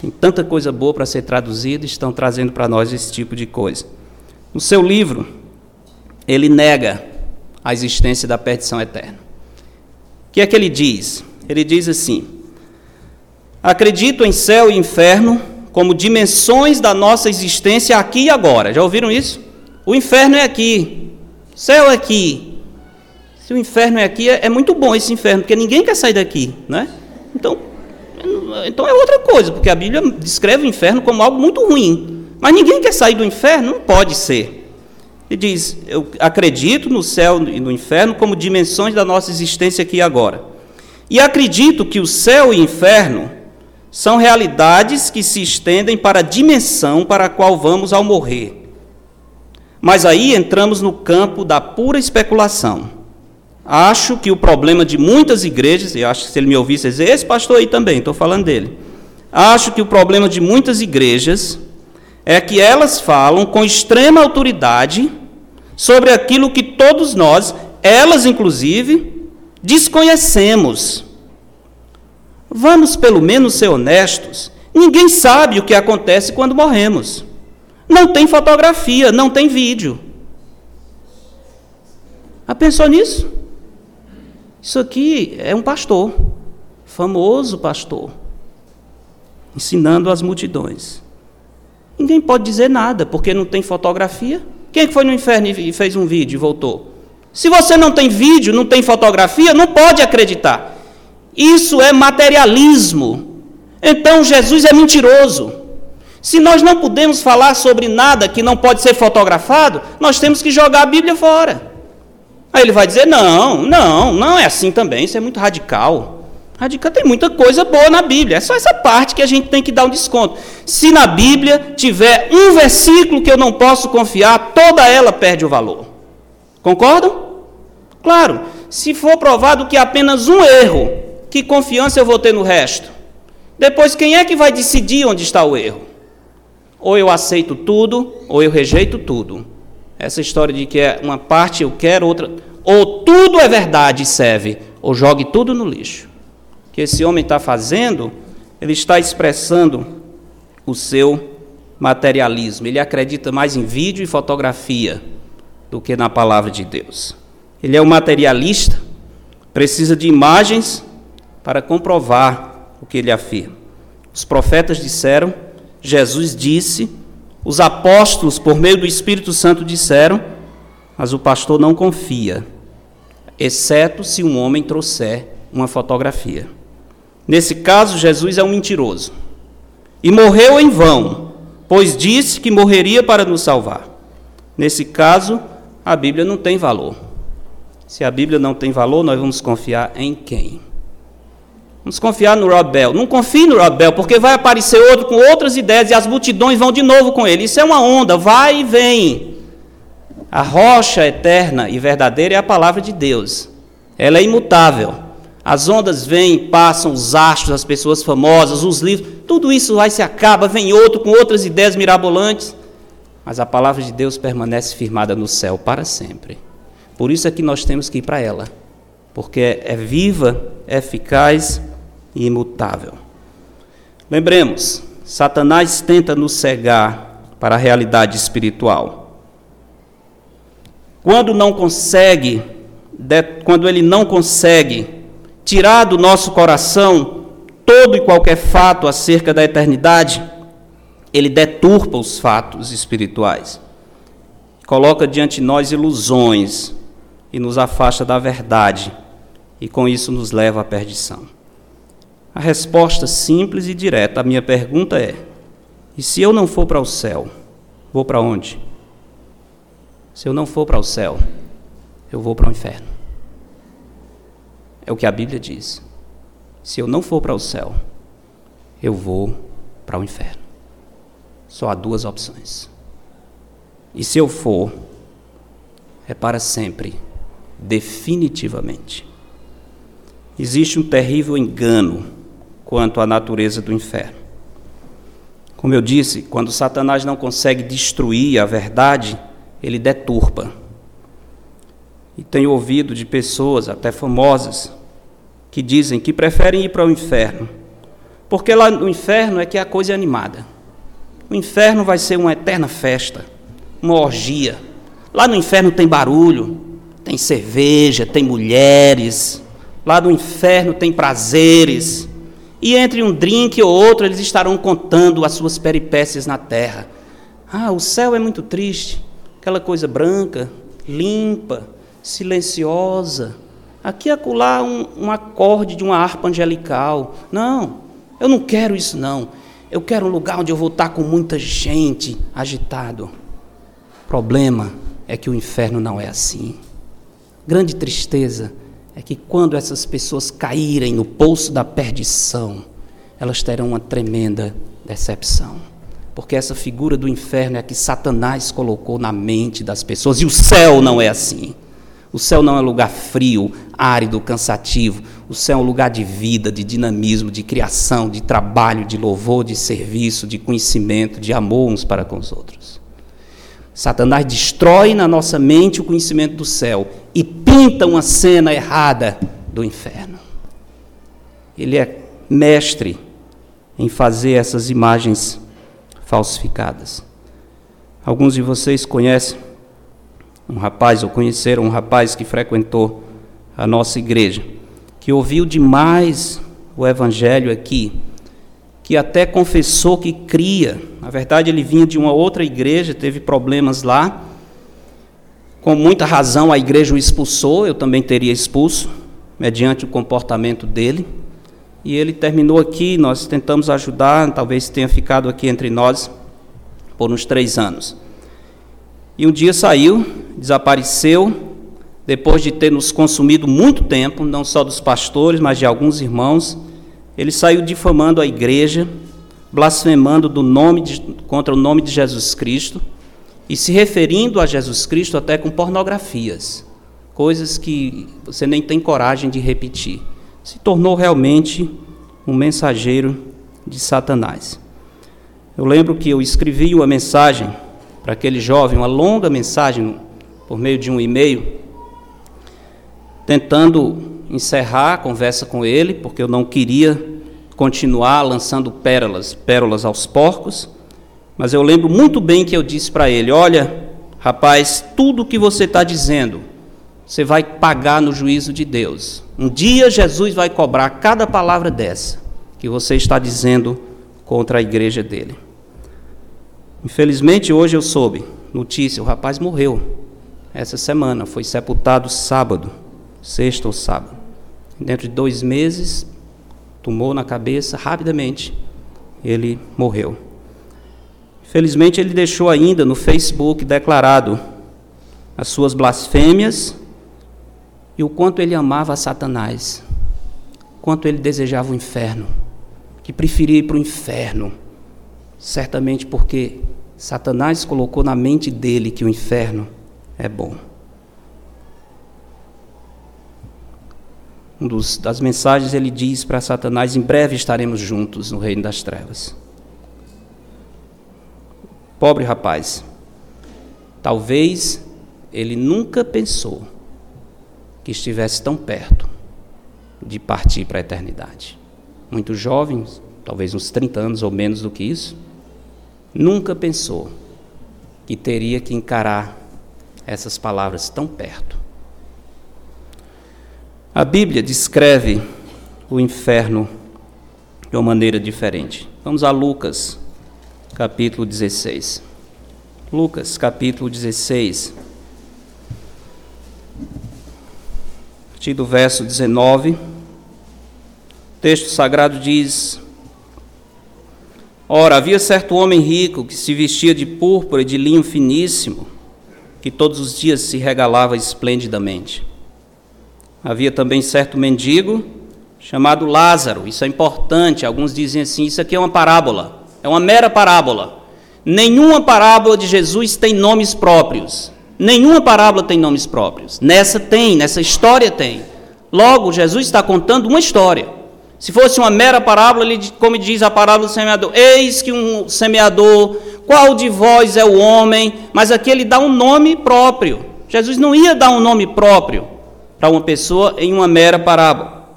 Tem tanta coisa boa para ser traduzida, estão trazendo para nós esse tipo de coisa. No seu livro, ele nega a existência da perdição eterna. O que é que ele diz? Ele diz assim: Acredito em céu e inferno como dimensões da nossa existência aqui e agora. Já ouviram isso? O inferno é aqui, céu é aqui. Se o inferno é aqui, é, é muito bom esse inferno, porque ninguém quer sair daqui, né? Então, então é outra coisa, porque a Bíblia descreve o inferno como algo muito ruim. Mas ninguém quer sair do inferno? Não pode ser. Ele diz: Eu acredito no céu e no inferno como dimensões da nossa existência aqui e agora. E acredito que o céu e o inferno são realidades que se estendem para a dimensão para a qual vamos ao morrer. Mas aí entramos no campo da pura especulação. Acho que o problema de muitas igrejas, e acho que se ele me ouvisse dizer, esse pastor aí também, estou falando dele. Acho que o problema de muitas igrejas é que elas falam com extrema autoridade sobre aquilo que todos nós, elas inclusive, desconhecemos. Vamos pelo menos ser honestos. Ninguém sabe o que acontece quando morremos. Não tem fotografia, não tem vídeo. Já pensou nisso? Isso aqui é um pastor, famoso pastor, ensinando as multidões. Ninguém pode dizer nada, porque não tem fotografia. Quem é foi no inferno e fez um vídeo e voltou? Se você não tem vídeo, não tem fotografia, não pode acreditar. Isso é materialismo. Então Jesus é mentiroso. Se nós não podemos falar sobre nada que não pode ser fotografado, nós temos que jogar a Bíblia fora. Aí ele vai dizer: não, não, não é assim também, isso é muito radical. Radical tem muita coisa boa na Bíblia, é só essa parte que a gente tem que dar um desconto. Se na Bíblia tiver um versículo que eu não posso confiar, toda ela perde o valor. Concordam? Claro, se for provado que apenas um erro, que confiança eu vou ter no resto? Depois, quem é que vai decidir onde está o erro? Ou eu aceito tudo, ou eu rejeito tudo. Essa história de que é uma parte eu quero, outra. Ou tudo é verdade e serve, ou jogue tudo no lixo. Que esse homem está fazendo ele está expressando o seu materialismo. Ele acredita mais em vídeo e fotografia do que na palavra de Deus. Ele é um materialista, precisa de imagens para comprovar o que ele afirma. Os profetas disseram, Jesus disse, os apóstolos, por meio do Espírito Santo, disseram, mas o pastor não confia, exceto se um homem trouxer uma fotografia. Nesse caso, Jesus é um mentiroso. E morreu em vão, pois disse que morreria para nos salvar. Nesse caso, a Bíblia não tem valor. Se a Bíblia não tem valor, nós vamos confiar em quem? Vamos confiar no Robel. Não confie no Robel, porque vai aparecer outro com outras ideias e as multidões vão de novo com ele. Isso é uma onda, vai e vem. A rocha eterna e verdadeira é a palavra de Deus. Ela é imutável. As ondas vêm, passam, os astros, as pessoas famosas, os livros, tudo isso vai se acaba, vem outro com outras ideias mirabolantes. Mas a palavra de Deus permanece firmada no céu para sempre. Por isso é que nós temos que ir para ela, porque é viva, é eficaz e imutável. Lembremos, Satanás tenta nos cegar para a realidade espiritual. Quando não consegue, quando ele não consegue tirar do nosso coração todo e qualquer fato acerca da eternidade, ele deturpa os fatos espirituais. Coloca diante de nós ilusões e nos afasta da verdade, e com isso nos leva à perdição. A resposta simples e direta à minha pergunta é: e se eu não for para o céu, vou para onde? Se eu não for para o céu, eu vou para o inferno. É o que a Bíblia diz. Se eu não for para o céu, eu vou para o inferno. Só há duas opções. E se eu for, é para sempre, definitivamente. Existe um terrível engano quanto à natureza do inferno. Como eu disse, quando Satanás não consegue destruir a verdade, ele deturpa. E tenho ouvido de pessoas, até famosas, que dizem que preferem ir para o inferno, porque lá no inferno é que a coisa é animada. O inferno vai ser uma eterna festa, uma orgia. Lá no inferno tem barulho, tem cerveja, tem mulheres. Lá no inferno tem prazeres. E entre um drink ou outro, eles estarão contando as suas peripécias na terra. Ah, o céu é muito triste, aquela coisa branca, limpa, silenciosa. Aqui acolá um, um acorde de uma harpa angelical. Não, eu não quero isso não. Eu quero um lugar onde eu vou estar com muita gente agitado. Problema é que o inferno não é assim. Grande tristeza é que quando essas pessoas caírem no poço da perdição, elas terão uma tremenda decepção. Porque essa figura do inferno é a que Satanás colocou na mente das pessoas, e o céu não é assim. O céu não é um lugar frio, árido, cansativo. O céu é um lugar de vida, de dinamismo, de criação, de trabalho, de louvor, de serviço, de conhecimento, de amor uns para com os outros. Satanás destrói na nossa mente o conhecimento do céu e pinta uma cena errada do inferno. Ele é mestre em fazer essas imagens falsificadas. Alguns de vocês conhecem um rapaz, ou conheceram um rapaz que frequentou a nossa igreja, que ouviu demais o evangelho aqui que até confessou que cria. Na verdade, ele vinha de uma outra igreja, teve problemas lá. Com muita razão, a igreja o expulsou, eu também teria expulso, mediante o comportamento dele. E ele terminou aqui, nós tentamos ajudar, talvez tenha ficado aqui entre nós por uns três anos. E um dia saiu, desapareceu, depois de ter nos consumido muito tempo, não só dos pastores, mas de alguns irmãos ele saiu difamando a igreja, blasfemando do nome de, contra o nome de Jesus Cristo e se referindo a Jesus Cristo até com pornografias, coisas que você nem tem coragem de repetir. Se tornou realmente um mensageiro de Satanás. Eu lembro que eu escrevi uma mensagem para aquele jovem, uma longa mensagem por meio de um e-mail, tentando encerrar a conversa com ele, porque eu não queria continuar lançando pérolas, pérolas aos porcos, mas eu lembro muito bem que eu disse para ele: Olha, rapaz, tudo que você está dizendo, você vai pagar no juízo de Deus. Um dia Jesus vai cobrar cada palavra dessa que você está dizendo contra a igreja dele. Infelizmente, hoje eu soube notícia: o rapaz morreu essa semana, foi sepultado sábado, sexta ou sábado. Dentro de dois meses, tomou na cabeça rapidamente, ele morreu. Felizmente, ele deixou ainda no Facebook declarado as suas blasfêmias e o quanto ele amava Satanás, quanto ele desejava o inferno, que preferia ir para o inferno, certamente porque Satanás colocou na mente dele que o inferno é bom. Um dos, das mensagens ele diz para Satanás: em breve estaremos juntos no reino das trevas. Pobre rapaz, talvez ele nunca pensou que estivesse tão perto de partir para a eternidade. Muito jovem, talvez uns 30 anos ou menos do que isso, nunca pensou que teria que encarar essas palavras tão perto. A Bíblia descreve o inferno de uma maneira diferente. Vamos a Lucas, capítulo 16. Lucas, capítulo 16. A partir do verso 19. O texto sagrado diz: Ora, havia certo homem rico que se vestia de púrpura e de linho finíssimo, que todos os dias se regalava esplendidamente. Havia também certo mendigo chamado Lázaro. Isso é importante. Alguns dizem assim: isso aqui é uma parábola. É uma mera parábola. Nenhuma parábola de Jesus tem nomes próprios. Nenhuma parábola tem nomes próprios. Nessa tem, nessa história tem. Logo, Jesus está contando uma história. Se fosse uma mera parábola, ele, como diz a parábola do semeador: Eis que um semeador, qual de vós é o homem? Mas aqui ele dá um nome próprio. Jesus não ia dar um nome próprio para uma pessoa em uma mera parábola.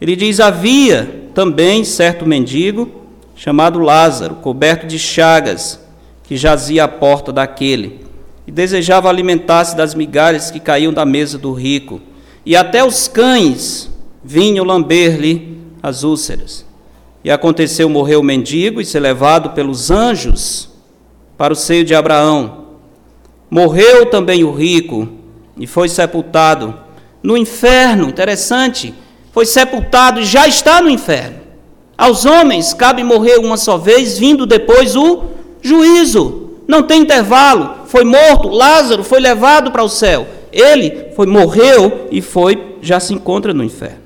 Ele diz: Havia também certo mendigo chamado Lázaro, coberto de chagas, que jazia à porta daquele, e desejava alimentar-se das migalhas que caíam da mesa do rico, e até os cães vinham lamber-lhe as úlceras. E aconteceu morreu o mendigo e ser levado pelos anjos para o seio de Abraão. Morreu também o rico e foi sepultado no inferno. Interessante, foi sepultado e já está no inferno. Aos homens cabe morrer uma só vez, vindo depois o juízo. Não tem intervalo. Foi morto, Lázaro foi levado para o céu. Ele foi morreu e foi já se encontra no inferno.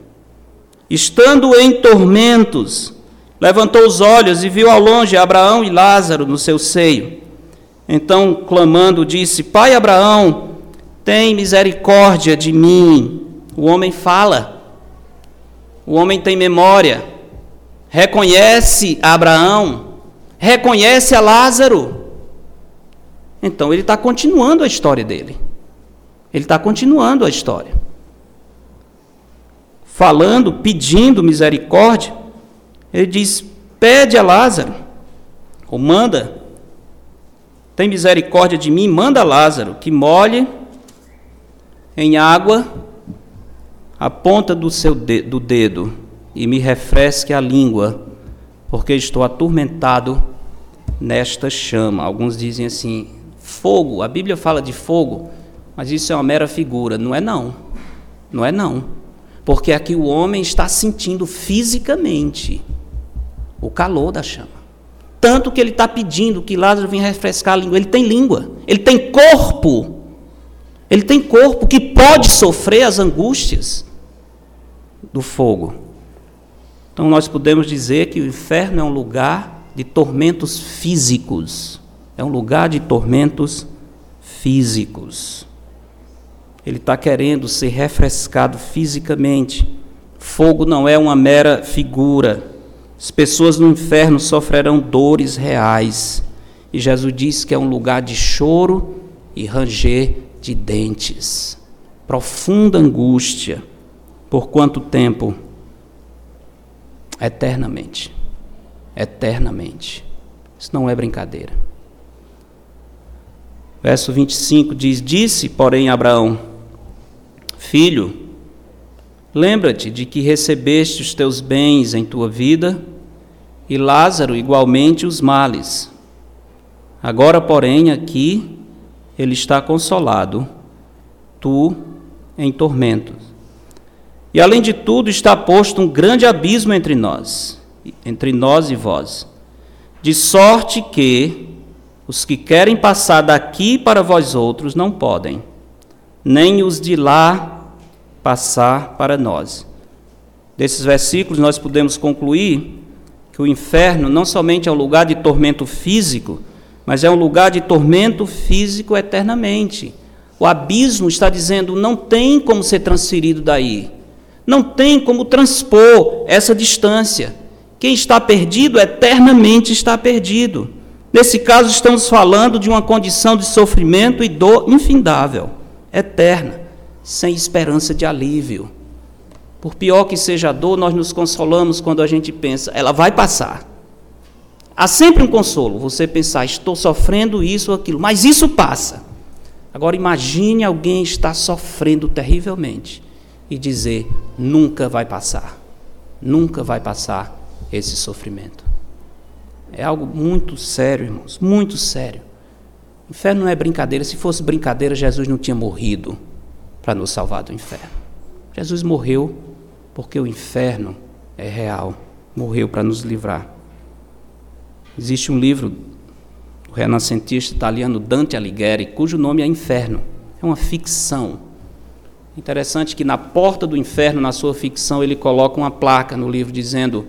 Estando em tormentos, levantou os olhos e viu ao longe Abraão e Lázaro no seu seio. Então, clamando, disse: Pai Abraão, tem misericórdia de mim. O homem fala, o homem tem memória, reconhece Abraão, reconhece a Lázaro. Então ele está continuando a história dele. Ele está continuando a história. Falando, pedindo misericórdia, ele diz: pede a Lázaro, ou manda, tem misericórdia de mim, manda Lázaro que molhe em água a ponta do seu de, do dedo e me refresque a língua, porque estou atormentado nesta chama. Alguns dizem assim: fogo. A Bíblia fala de fogo, mas isso é uma mera figura. Não é não. Não é não. Porque aqui o homem está sentindo fisicamente o calor da chama. Tanto que ele está pedindo que Lázaro venha refrescar a língua. Ele tem língua, ele tem corpo. Ele tem corpo que pode sofrer as angústias do fogo. Então nós podemos dizer que o inferno é um lugar de tormentos físicos. É um lugar de tormentos físicos. Ele está querendo ser refrescado fisicamente. Fogo não é uma mera figura. As pessoas no inferno sofrerão dores reais. E Jesus disse que é um lugar de choro e ranger de dentes, profunda angústia. Por quanto tempo? eternamente. Eternamente. Isso não é brincadeira. Verso 25 diz: Disse, porém, Abraão: Filho, lembra-te de que recebeste os teus bens em tua vida e Lázaro igualmente os males. Agora, porém, aqui ele está consolado, tu em tormentos. E além de tudo, está posto um grande abismo entre nós, entre nós e vós, de sorte que os que querem passar daqui para vós outros não podem, nem os de lá passar para nós. Desses versículos nós podemos concluir que o inferno não somente é um lugar de tormento físico, mas é um lugar de tormento físico eternamente. O abismo está dizendo não tem como ser transferido daí. Não tem como transpor essa distância. Quem está perdido eternamente está perdido. Nesse caso, estamos falando de uma condição de sofrimento e dor infindável, eterna, sem esperança de alívio. Por pior que seja a dor, nós nos consolamos quando a gente pensa, ela vai passar. Há sempre um consolo, você pensar, estou sofrendo isso ou aquilo, mas isso passa. Agora imagine alguém estar sofrendo terrivelmente e dizer, nunca vai passar. Nunca vai passar esse sofrimento. É algo muito sério, irmãos, muito sério. Inferno não é brincadeira. Se fosse brincadeira, Jesus não tinha morrido para nos salvar do inferno. Jesus morreu porque o inferno é real. Morreu para nos livrar. Existe um livro do renascentista italiano Dante Alighieri, cujo nome é Inferno. É uma ficção. Interessante que na porta do inferno, na sua ficção, ele coloca uma placa no livro dizendo: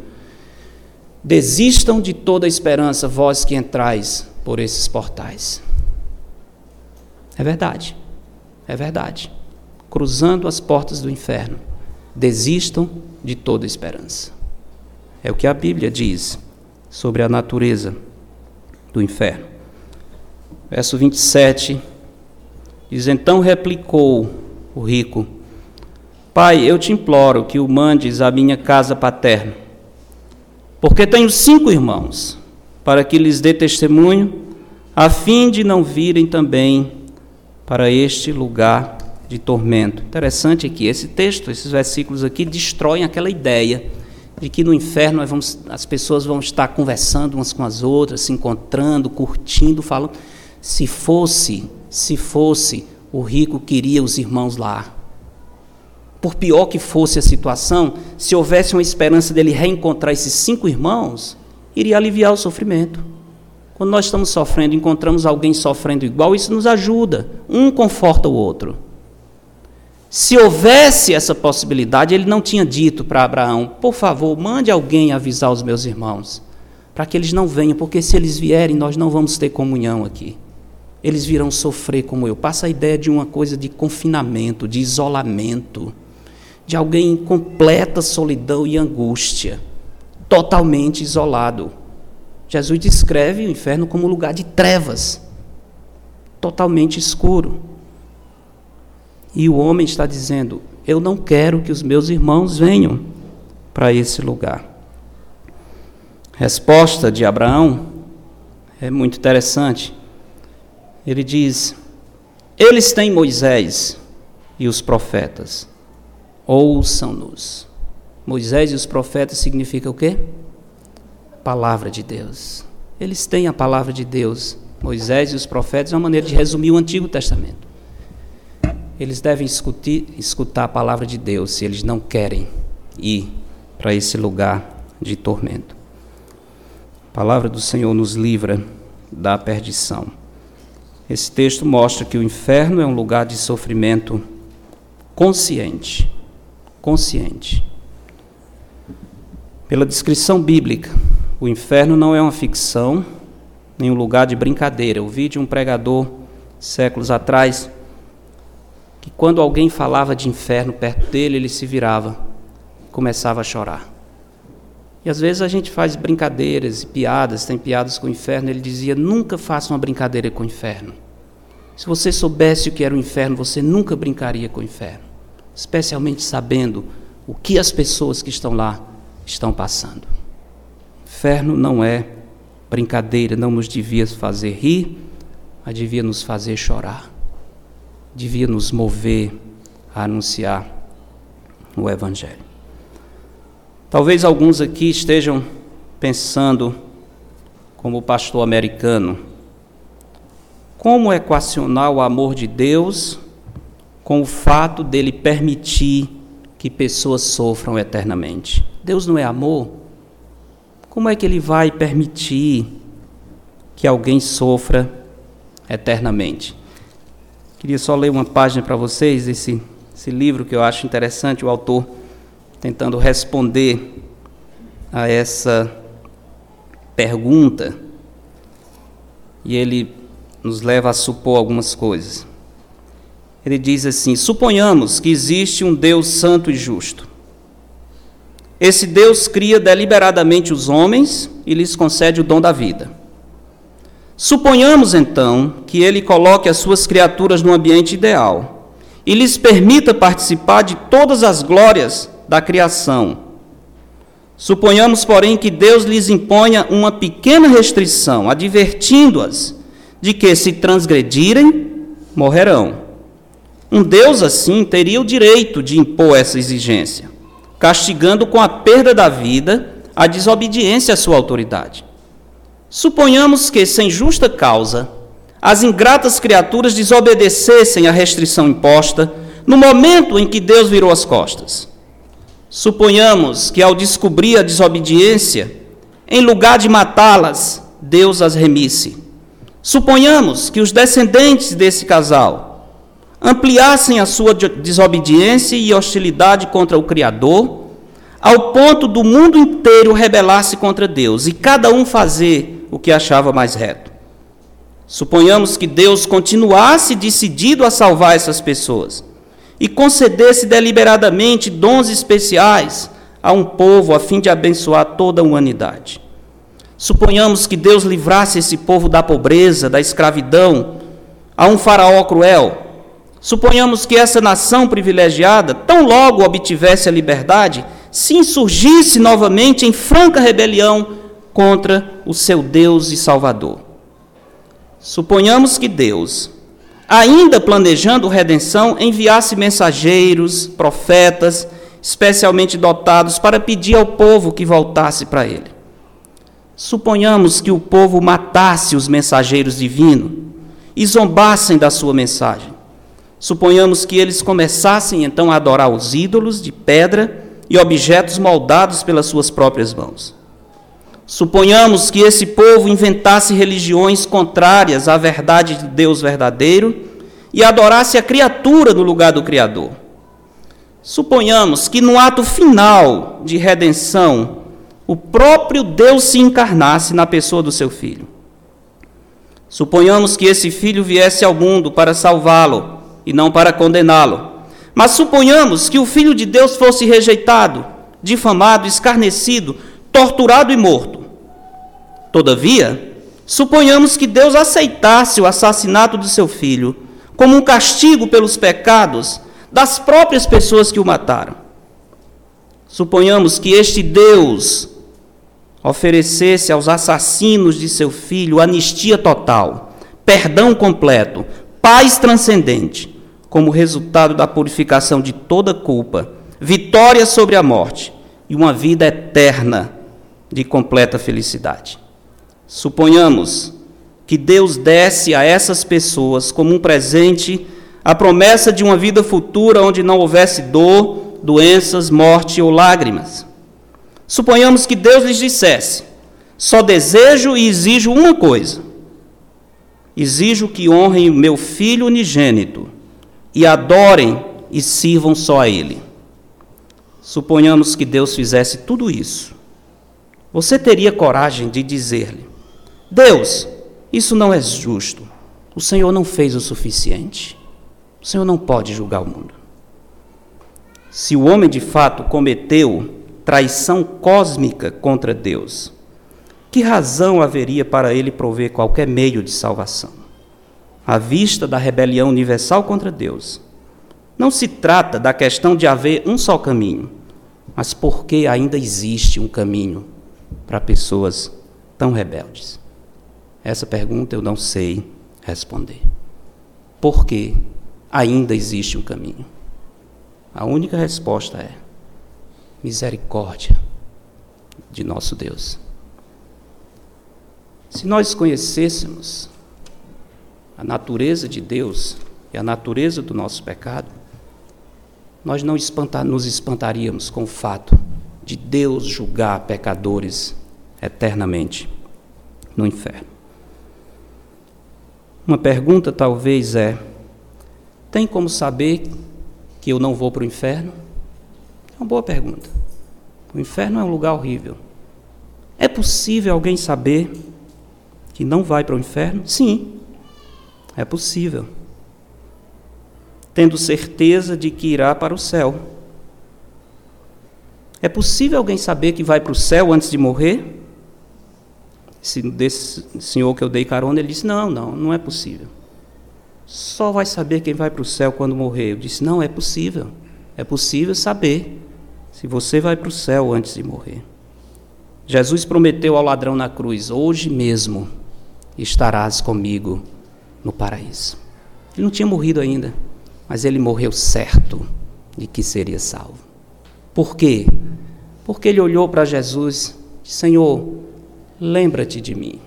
Desistam de toda esperança, vós que entrais por esses portais. É verdade. É verdade. Cruzando as portas do inferno, desistam de toda esperança. É o que a Bíblia diz sobre a natureza do inferno. Verso 27 diz: Então replicou o rico: Pai, eu te imploro que o mandes à minha casa paterna, porque tenho cinco irmãos, para que lhes dê testemunho, a fim de não virem também para este lugar de tormento. Interessante aqui, esse texto, esses versículos aqui destroem aquela ideia de que no inferno vamos, as pessoas vão estar conversando umas com as outras, se encontrando, curtindo, falando. Se fosse, se fosse, o rico queria os irmãos lá. Por pior que fosse a situação, se houvesse uma esperança dele reencontrar esses cinco irmãos, iria aliviar o sofrimento. Quando nós estamos sofrendo, encontramos alguém sofrendo igual, isso nos ajuda. Um conforta o outro. Se houvesse essa possibilidade, ele não tinha dito para Abraão: por favor, mande alguém avisar os meus irmãos, para que eles não venham, porque se eles vierem, nós não vamos ter comunhão aqui. Eles virão sofrer como eu. Passa a ideia de uma coisa de confinamento, de isolamento, de alguém em completa solidão e angústia, totalmente isolado. Jesus descreve o inferno como um lugar de trevas, totalmente escuro. E o homem está dizendo: Eu não quero que os meus irmãos venham para esse lugar. Resposta de Abraão é muito interessante. Ele diz: Eles têm Moisés e os profetas, ouçam-nos. Moisés e os profetas significa o quê? Palavra de Deus. Eles têm a palavra de Deus. Moisés e os profetas é uma maneira de resumir o Antigo Testamento eles devem escutir, escutar a palavra de Deus se eles não querem ir para esse lugar de tormento. A palavra do Senhor nos livra da perdição. Esse texto mostra que o inferno é um lugar de sofrimento consciente. Consciente. Pela descrição bíblica, o inferno não é uma ficção, nem um lugar de brincadeira. Eu vi de um pregador séculos atrás que quando alguém falava de inferno perto dele, ele se virava, começava a chorar. E às vezes a gente faz brincadeiras e piadas, tem piadas com o inferno, ele dizia: nunca faça uma brincadeira com o inferno. Se você soubesse o que era o inferno, você nunca brincaria com o inferno, especialmente sabendo o que as pessoas que estão lá estão passando. Inferno não é brincadeira, não nos devia fazer rir, mas devia nos fazer chorar, devia nos mover a anunciar o Evangelho. Talvez alguns aqui estejam pensando, como o pastor americano, como equacionar o amor de Deus com o fato dele permitir que pessoas sofram eternamente. Deus não é amor? Como é que ele vai permitir que alguém sofra eternamente? Queria só ler uma página para vocês, esse, esse livro que eu acho interessante, o autor tentando responder a essa pergunta. E ele nos leva a supor algumas coisas. Ele diz assim: suponhamos que existe um Deus santo e justo. Esse Deus cria deliberadamente os homens e lhes concede o dom da vida. Suponhamos então que ele coloque as suas criaturas no ambiente ideal e lhes permita participar de todas as glórias da criação. Suponhamos, porém, que Deus lhes imponha uma pequena restrição, advertindo-as de que, se transgredirem, morrerão. Um Deus assim teria o direito de impor essa exigência, castigando com a perda da vida a desobediência à sua autoridade. Suponhamos que, sem justa causa, as ingratas criaturas desobedecessem à restrição imposta no momento em que Deus virou as costas. Suponhamos que, ao descobrir a desobediência, em lugar de matá-las, Deus as remisse. Suponhamos que os descendentes desse casal ampliassem a sua desobediência e hostilidade contra o Criador, ao ponto do mundo inteiro rebelar-se contra Deus e cada um fazer o que achava mais reto. Suponhamos que Deus continuasse decidido a salvar essas pessoas e concedesse deliberadamente dons especiais a um povo a fim de abençoar toda a humanidade. Suponhamos que Deus livrasse esse povo da pobreza, da escravidão, a um faraó cruel. Suponhamos que essa nação privilegiada, tão logo obtivesse a liberdade, se insurgisse novamente em franca rebelião contra o seu Deus e Salvador. Suponhamos que Deus, ainda planejando redenção, enviasse mensageiros, profetas, especialmente dotados, para pedir ao povo que voltasse para ele. Suponhamos que o povo matasse os mensageiros divinos e zombassem da sua mensagem. Suponhamos que eles começassem então a adorar os ídolos de pedra e objetos moldados pelas suas próprias mãos. Suponhamos que esse povo inventasse religiões contrárias à verdade de Deus verdadeiro e adorasse a criatura no lugar do Criador. Suponhamos que no ato final de redenção o próprio Deus se encarnasse na pessoa do seu filho. Suponhamos que esse filho viesse ao mundo para salvá-lo e não para condená-lo. Mas suponhamos que o filho de Deus fosse rejeitado, difamado, escarnecido, torturado e morto. Todavia, suponhamos que Deus aceitasse o assassinato de seu filho como um castigo pelos pecados das próprias pessoas que o mataram. Suponhamos que este Deus oferecesse aos assassinos de seu filho anistia total, perdão completo, paz transcendente, como resultado da purificação de toda culpa, vitória sobre a morte e uma vida eterna de completa felicidade. Suponhamos que Deus desse a essas pessoas como um presente a promessa de uma vida futura onde não houvesse dor, doenças, morte ou lágrimas. Suponhamos que Deus lhes dissesse: só desejo e exijo uma coisa. Exijo que honrem o meu filho unigênito e adorem e sirvam só a Ele. Suponhamos que Deus fizesse tudo isso. Você teria coragem de dizer-lhe: Deus, isso não é justo. O Senhor não fez o suficiente. O Senhor não pode julgar o mundo. Se o homem de fato cometeu traição cósmica contra Deus, que razão haveria para ele prover qualquer meio de salvação? À vista da rebelião universal contra Deus, não se trata da questão de haver um só caminho, Mas por que ainda existe um caminho para pessoas tão rebeldes? Essa pergunta eu não sei responder. Por que ainda existe um caminho? A única resposta é misericórdia de nosso Deus. Se nós conhecêssemos a natureza de Deus e a natureza do nosso pecado, nós não espantar, nos espantaríamos com o fato de Deus julgar pecadores eternamente no inferno. Uma pergunta talvez é: tem como saber que eu não vou para o inferno? É uma boa pergunta. O inferno é um lugar horrível. É possível alguém saber que não vai para o inferno? Sim, é possível. Tendo certeza de que irá para o céu. É possível alguém saber que vai para o céu antes de morrer? Esse, desse senhor que eu dei carona, ele disse: Não, não, não é possível. Só vai saber quem vai para o céu quando morrer. Eu disse: Não, é possível. É possível saber se você vai para o céu antes de morrer. Jesus prometeu ao ladrão na cruz: Hoje mesmo estarás comigo no paraíso. Ele não tinha morrido ainda, mas ele morreu certo de que seria salvo. Por quê? Porque ele olhou para Jesus Senhor, lembra-te de mim,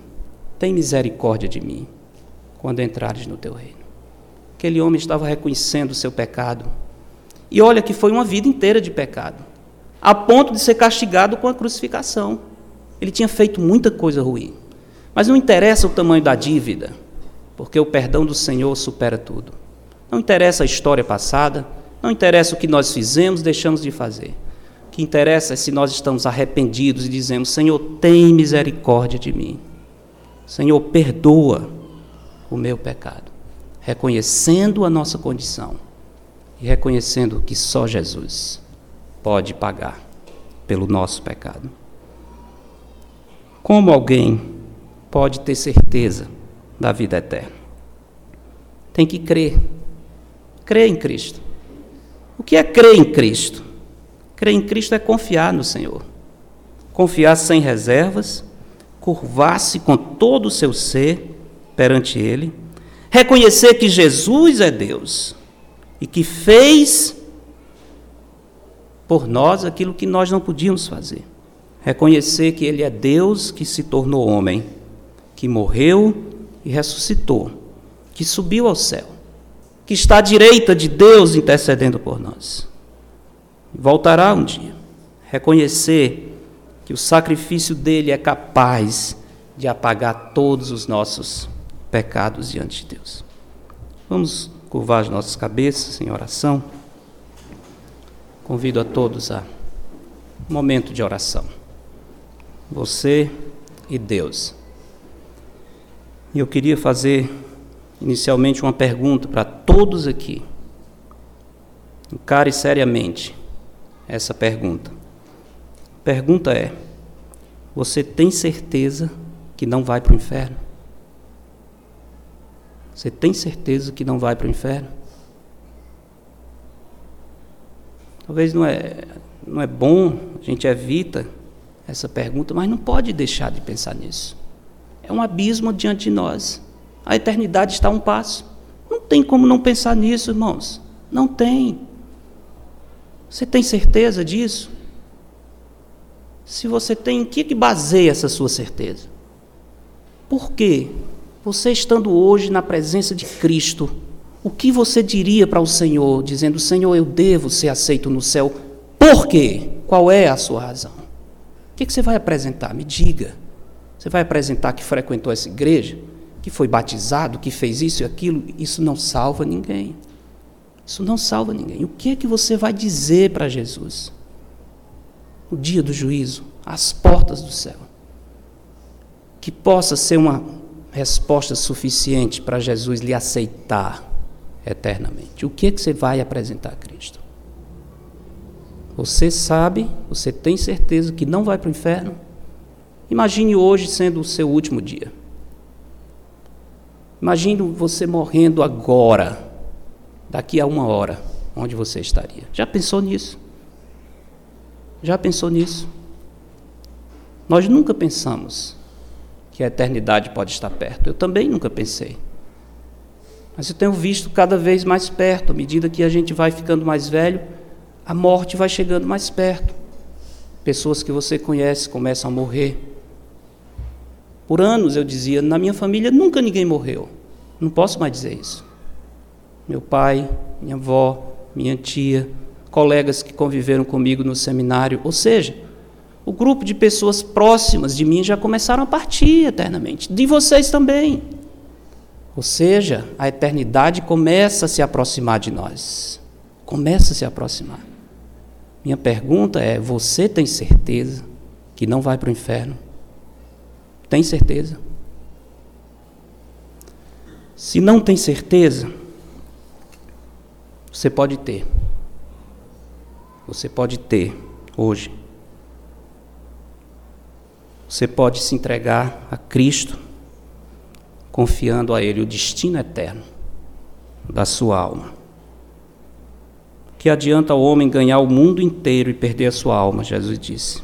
tem misericórdia de mim, quando entrares no teu reino. Aquele homem estava reconhecendo o seu pecado. E olha que foi uma vida inteira de pecado, a ponto de ser castigado com a crucificação. Ele tinha feito muita coisa ruim. Mas não interessa o tamanho da dívida, porque o perdão do Senhor supera tudo. Não interessa a história passada, não interessa o que nós fizemos, deixamos de fazer que interessa é se nós estamos arrependidos e dizemos: Senhor, tem misericórdia de mim. Senhor, perdoa o meu pecado. Reconhecendo a nossa condição e reconhecendo que só Jesus pode pagar pelo nosso pecado. Como alguém pode ter certeza da vida eterna? Tem que crer. Crer em Cristo. O que é crer em Cristo? Crer em Cristo é confiar no Senhor. Confiar sem reservas, curvar-se com todo o seu ser perante Ele, reconhecer que Jesus é Deus e que fez por nós aquilo que nós não podíamos fazer. Reconhecer que Ele é Deus que se tornou homem, que morreu e ressuscitou, que subiu ao céu, que está à direita de Deus intercedendo por nós. Voltará um dia. Reconhecer que o sacrifício dele é capaz de apagar todos os nossos pecados diante de Deus. Vamos curvar as nossas cabeças em oração. Convido a todos a um momento de oração. Você e Deus. E eu queria fazer inicialmente uma pergunta para todos aqui. Encare seriamente essa pergunta. Pergunta é: você tem certeza que não vai para o inferno? Você tem certeza que não vai para o inferno? Talvez não é, não é bom, a gente evita essa pergunta, mas não pode deixar de pensar nisso. É um abismo diante de nós. A eternidade está a um passo. Não tem como não pensar nisso, irmãos. Não tem. Você tem certeza disso? Se você tem, em que, que baseia essa sua certeza? Por quê? Você estando hoje na presença de Cristo, o que você diria para o Senhor, dizendo: Senhor, eu devo ser aceito no céu? Por quê? Qual é a sua razão? O que, que você vai apresentar? Me diga. Você vai apresentar que frequentou essa igreja, que foi batizado, que fez isso e aquilo? Isso não salva ninguém. Isso não salva ninguém. O que é que você vai dizer para Jesus? O dia do juízo, às portas do céu. Que possa ser uma resposta suficiente para Jesus lhe aceitar eternamente. O que é que você vai apresentar a Cristo? Você sabe, você tem certeza que não vai para o inferno? Imagine hoje sendo o seu último dia. Imagine você morrendo agora daqui a uma hora, onde você estaria? Já pensou nisso? Já pensou nisso? Nós nunca pensamos que a eternidade pode estar perto. Eu também nunca pensei. Mas eu tenho visto cada vez mais perto, à medida que a gente vai ficando mais velho, a morte vai chegando mais perto. Pessoas que você conhece começam a morrer. Por anos eu dizia: na minha família nunca ninguém morreu. Não posso mais dizer isso. Meu pai, minha avó, minha tia, colegas que conviveram comigo no seminário, ou seja, o grupo de pessoas próximas de mim já começaram a partir eternamente, de vocês também. Ou seja, a eternidade começa a se aproximar de nós. Começa a se aproximar. Minha pergunta é: você tem certeza que não vai para o inferno? Tem certeza? Se não tem certeza, você pode ter. Você pode ter hoje. Você pode se entregar a Cristo confiando a Ele o destino eterno da sua alma. Que adianta o homem ganhar o mundo inteiro e perder a sua alma, Jesus disse.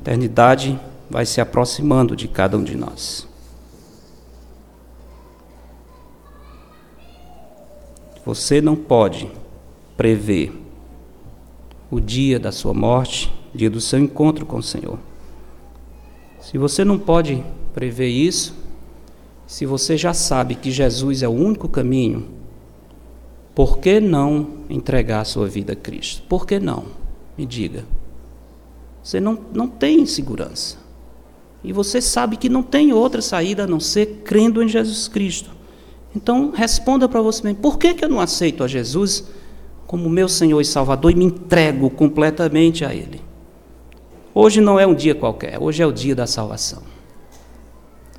Eternidade vai se aproximando de cada um de nós. Você não pode prever o dia da sua morte, dia do seu encontro com o Senhor. Se você não pode prever isso, se você já sabe que Jesus é o único caminho, por que não entregar a sua vida a Cristo? Por que não? Me diga. Você não, não tem segurança. E você sabe que não tem outra saída a não ser crendo em Jesus Cristo. Então, responda para você mesmo: por que, que eu não aceito a Jesus como meu Senhor e Salvador e me entrego completamente a Ele? Hoje não é um dia qualquer, hoje é o dia da salvação.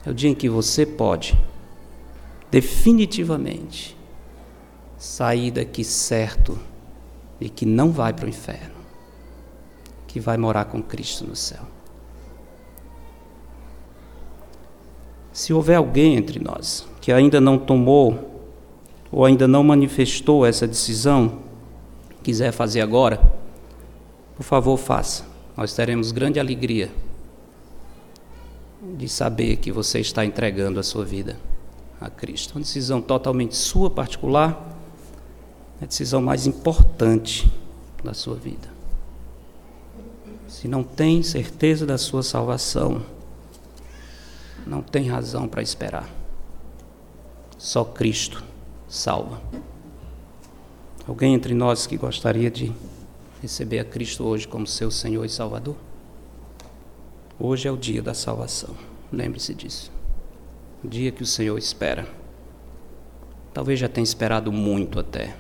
É o dia em que você pode, definitivamente, sair daqui certo e que não vai para o inferno, que vai morar com Cristo no céu. Se houver alguém entre nós que ainda não tomou ou ainda não manifestou essa decisão, quiser fazer agora, por favor, faça. Nós teremos grande alegria de saber que você está entregando a sua vida a Cristo. Uma decisão totalmente sua, particular, a decisão mais importante da sua vida. Se não tem certeza da sua salvação, não tem razão para esperar. Só Cristo salva. Alguém entre nós que gostaria de receber a Cristo hoje como seu Senhor e Salvador? Hoje é o dia da salvação. Lembre-se disso. O dia que o Senhor espera. Talvez já tenha esperado muito até.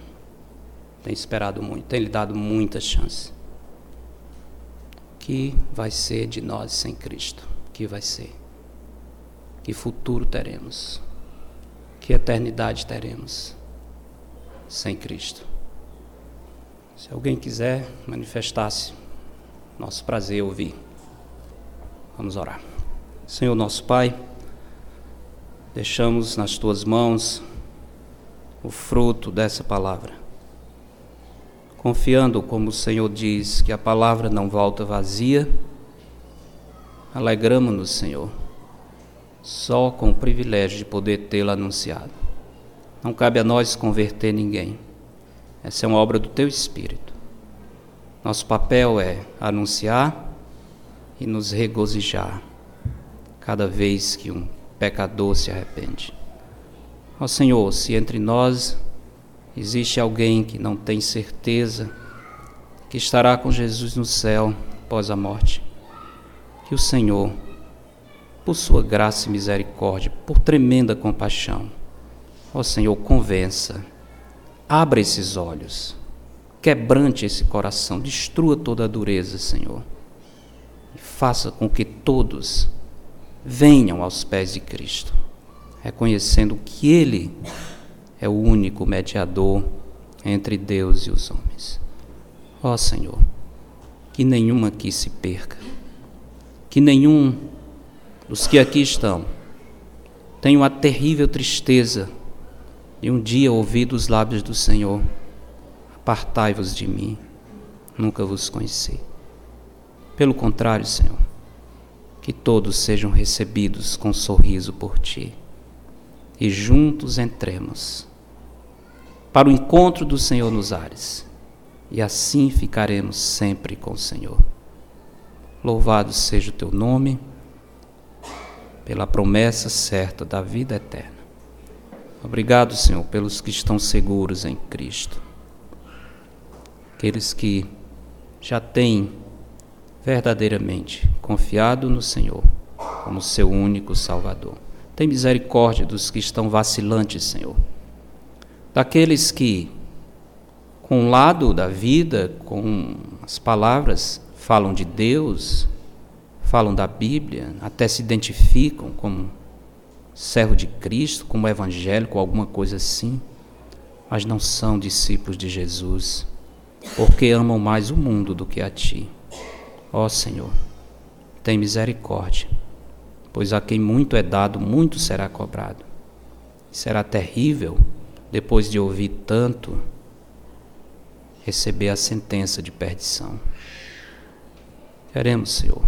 Tem esperado muito, tem lhe dado muitas chances. Que vai ser de nós sem Cristo? Que vai ser? Que futuro teremos? Que eternidade teremos sem Cristo? Se alguém quiser manifestar-se, nosso prazer ouvir. Vamos orar. Senhor nosso Pai, deixamos nas tuas mãos o fruto dessa palavra. Confiando, como o Senhor diz, que a palavra não volta vazia, alegramos-nos, Senhor, só com o privilégio de poder tê-la anunciado. Não cabe a nós converter ninguém. Essa é uma obra do Teu Espírito. Nosso papel é anunciar e nos regozijar cada vez que um pecador se arrepende. Ó Senhor, se entre nós existe alguém que não tem certeza que estará com Jesus no céu após a morte, que o Senhor, por sua graça e misericórdia, por tremenda compaixão, ó Senhor, convença, abra esses olhos, quebrante esse coração, destrua toda a dureza, Senhor. Faça com que todos venham aos pés de Cristo, reconhecendo que Ele é o único mediador entre Deus e os homens. Ó Senhor, que nenhum aqui se perca, que nenhum dos que aqui estão tenha uma terrível tristeza de um dia ouvir dos lábios do Senhor: Apartai-vos de mim, nunca vos conheci. Pelo contrário, Senhor, que todos sejam recebidos com sorriso por ti e juntos entremos para o encontro do Senhor nos ares e assim ficaremos sempre com o Senhor. Louvado seja o teu nome pela promessa certa da vida eterna. Obrigado, Senhor, pelos que estão seguros em Cristo. Aqueles que já têm verdadeiramente confiado no Senhor como seu único Salvador. Tem misericórdia dos que estão vacilantes, Senhor. Daqueles que, com o lado da vida, com as palavras, falam de Deus, falam da Bíblia, até se identificam como servo de Cristo, como evangélico, alguma coisa assim, mas não são discípulos de Jesus, porque amam mais o mundo do que a Ti. Ó Senhor, tem misericórdia, pois a quem muito é dado, muito será cobrado. Será terrível, depois de ouvir tanto, receber a sentença de perdição. Queremos, Senhor,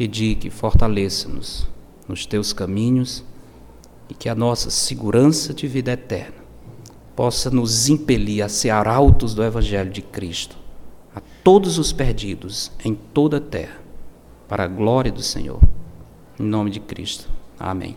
pedir que fortaleça-nos nos teus caminhos e que a nossa segurança de vida eterna possa nos impelir a ser arautos do Evangelho de Cristo a todos os perdidos em toda a terra, para a glória do Senhor. Em nome de Cristo. Amém.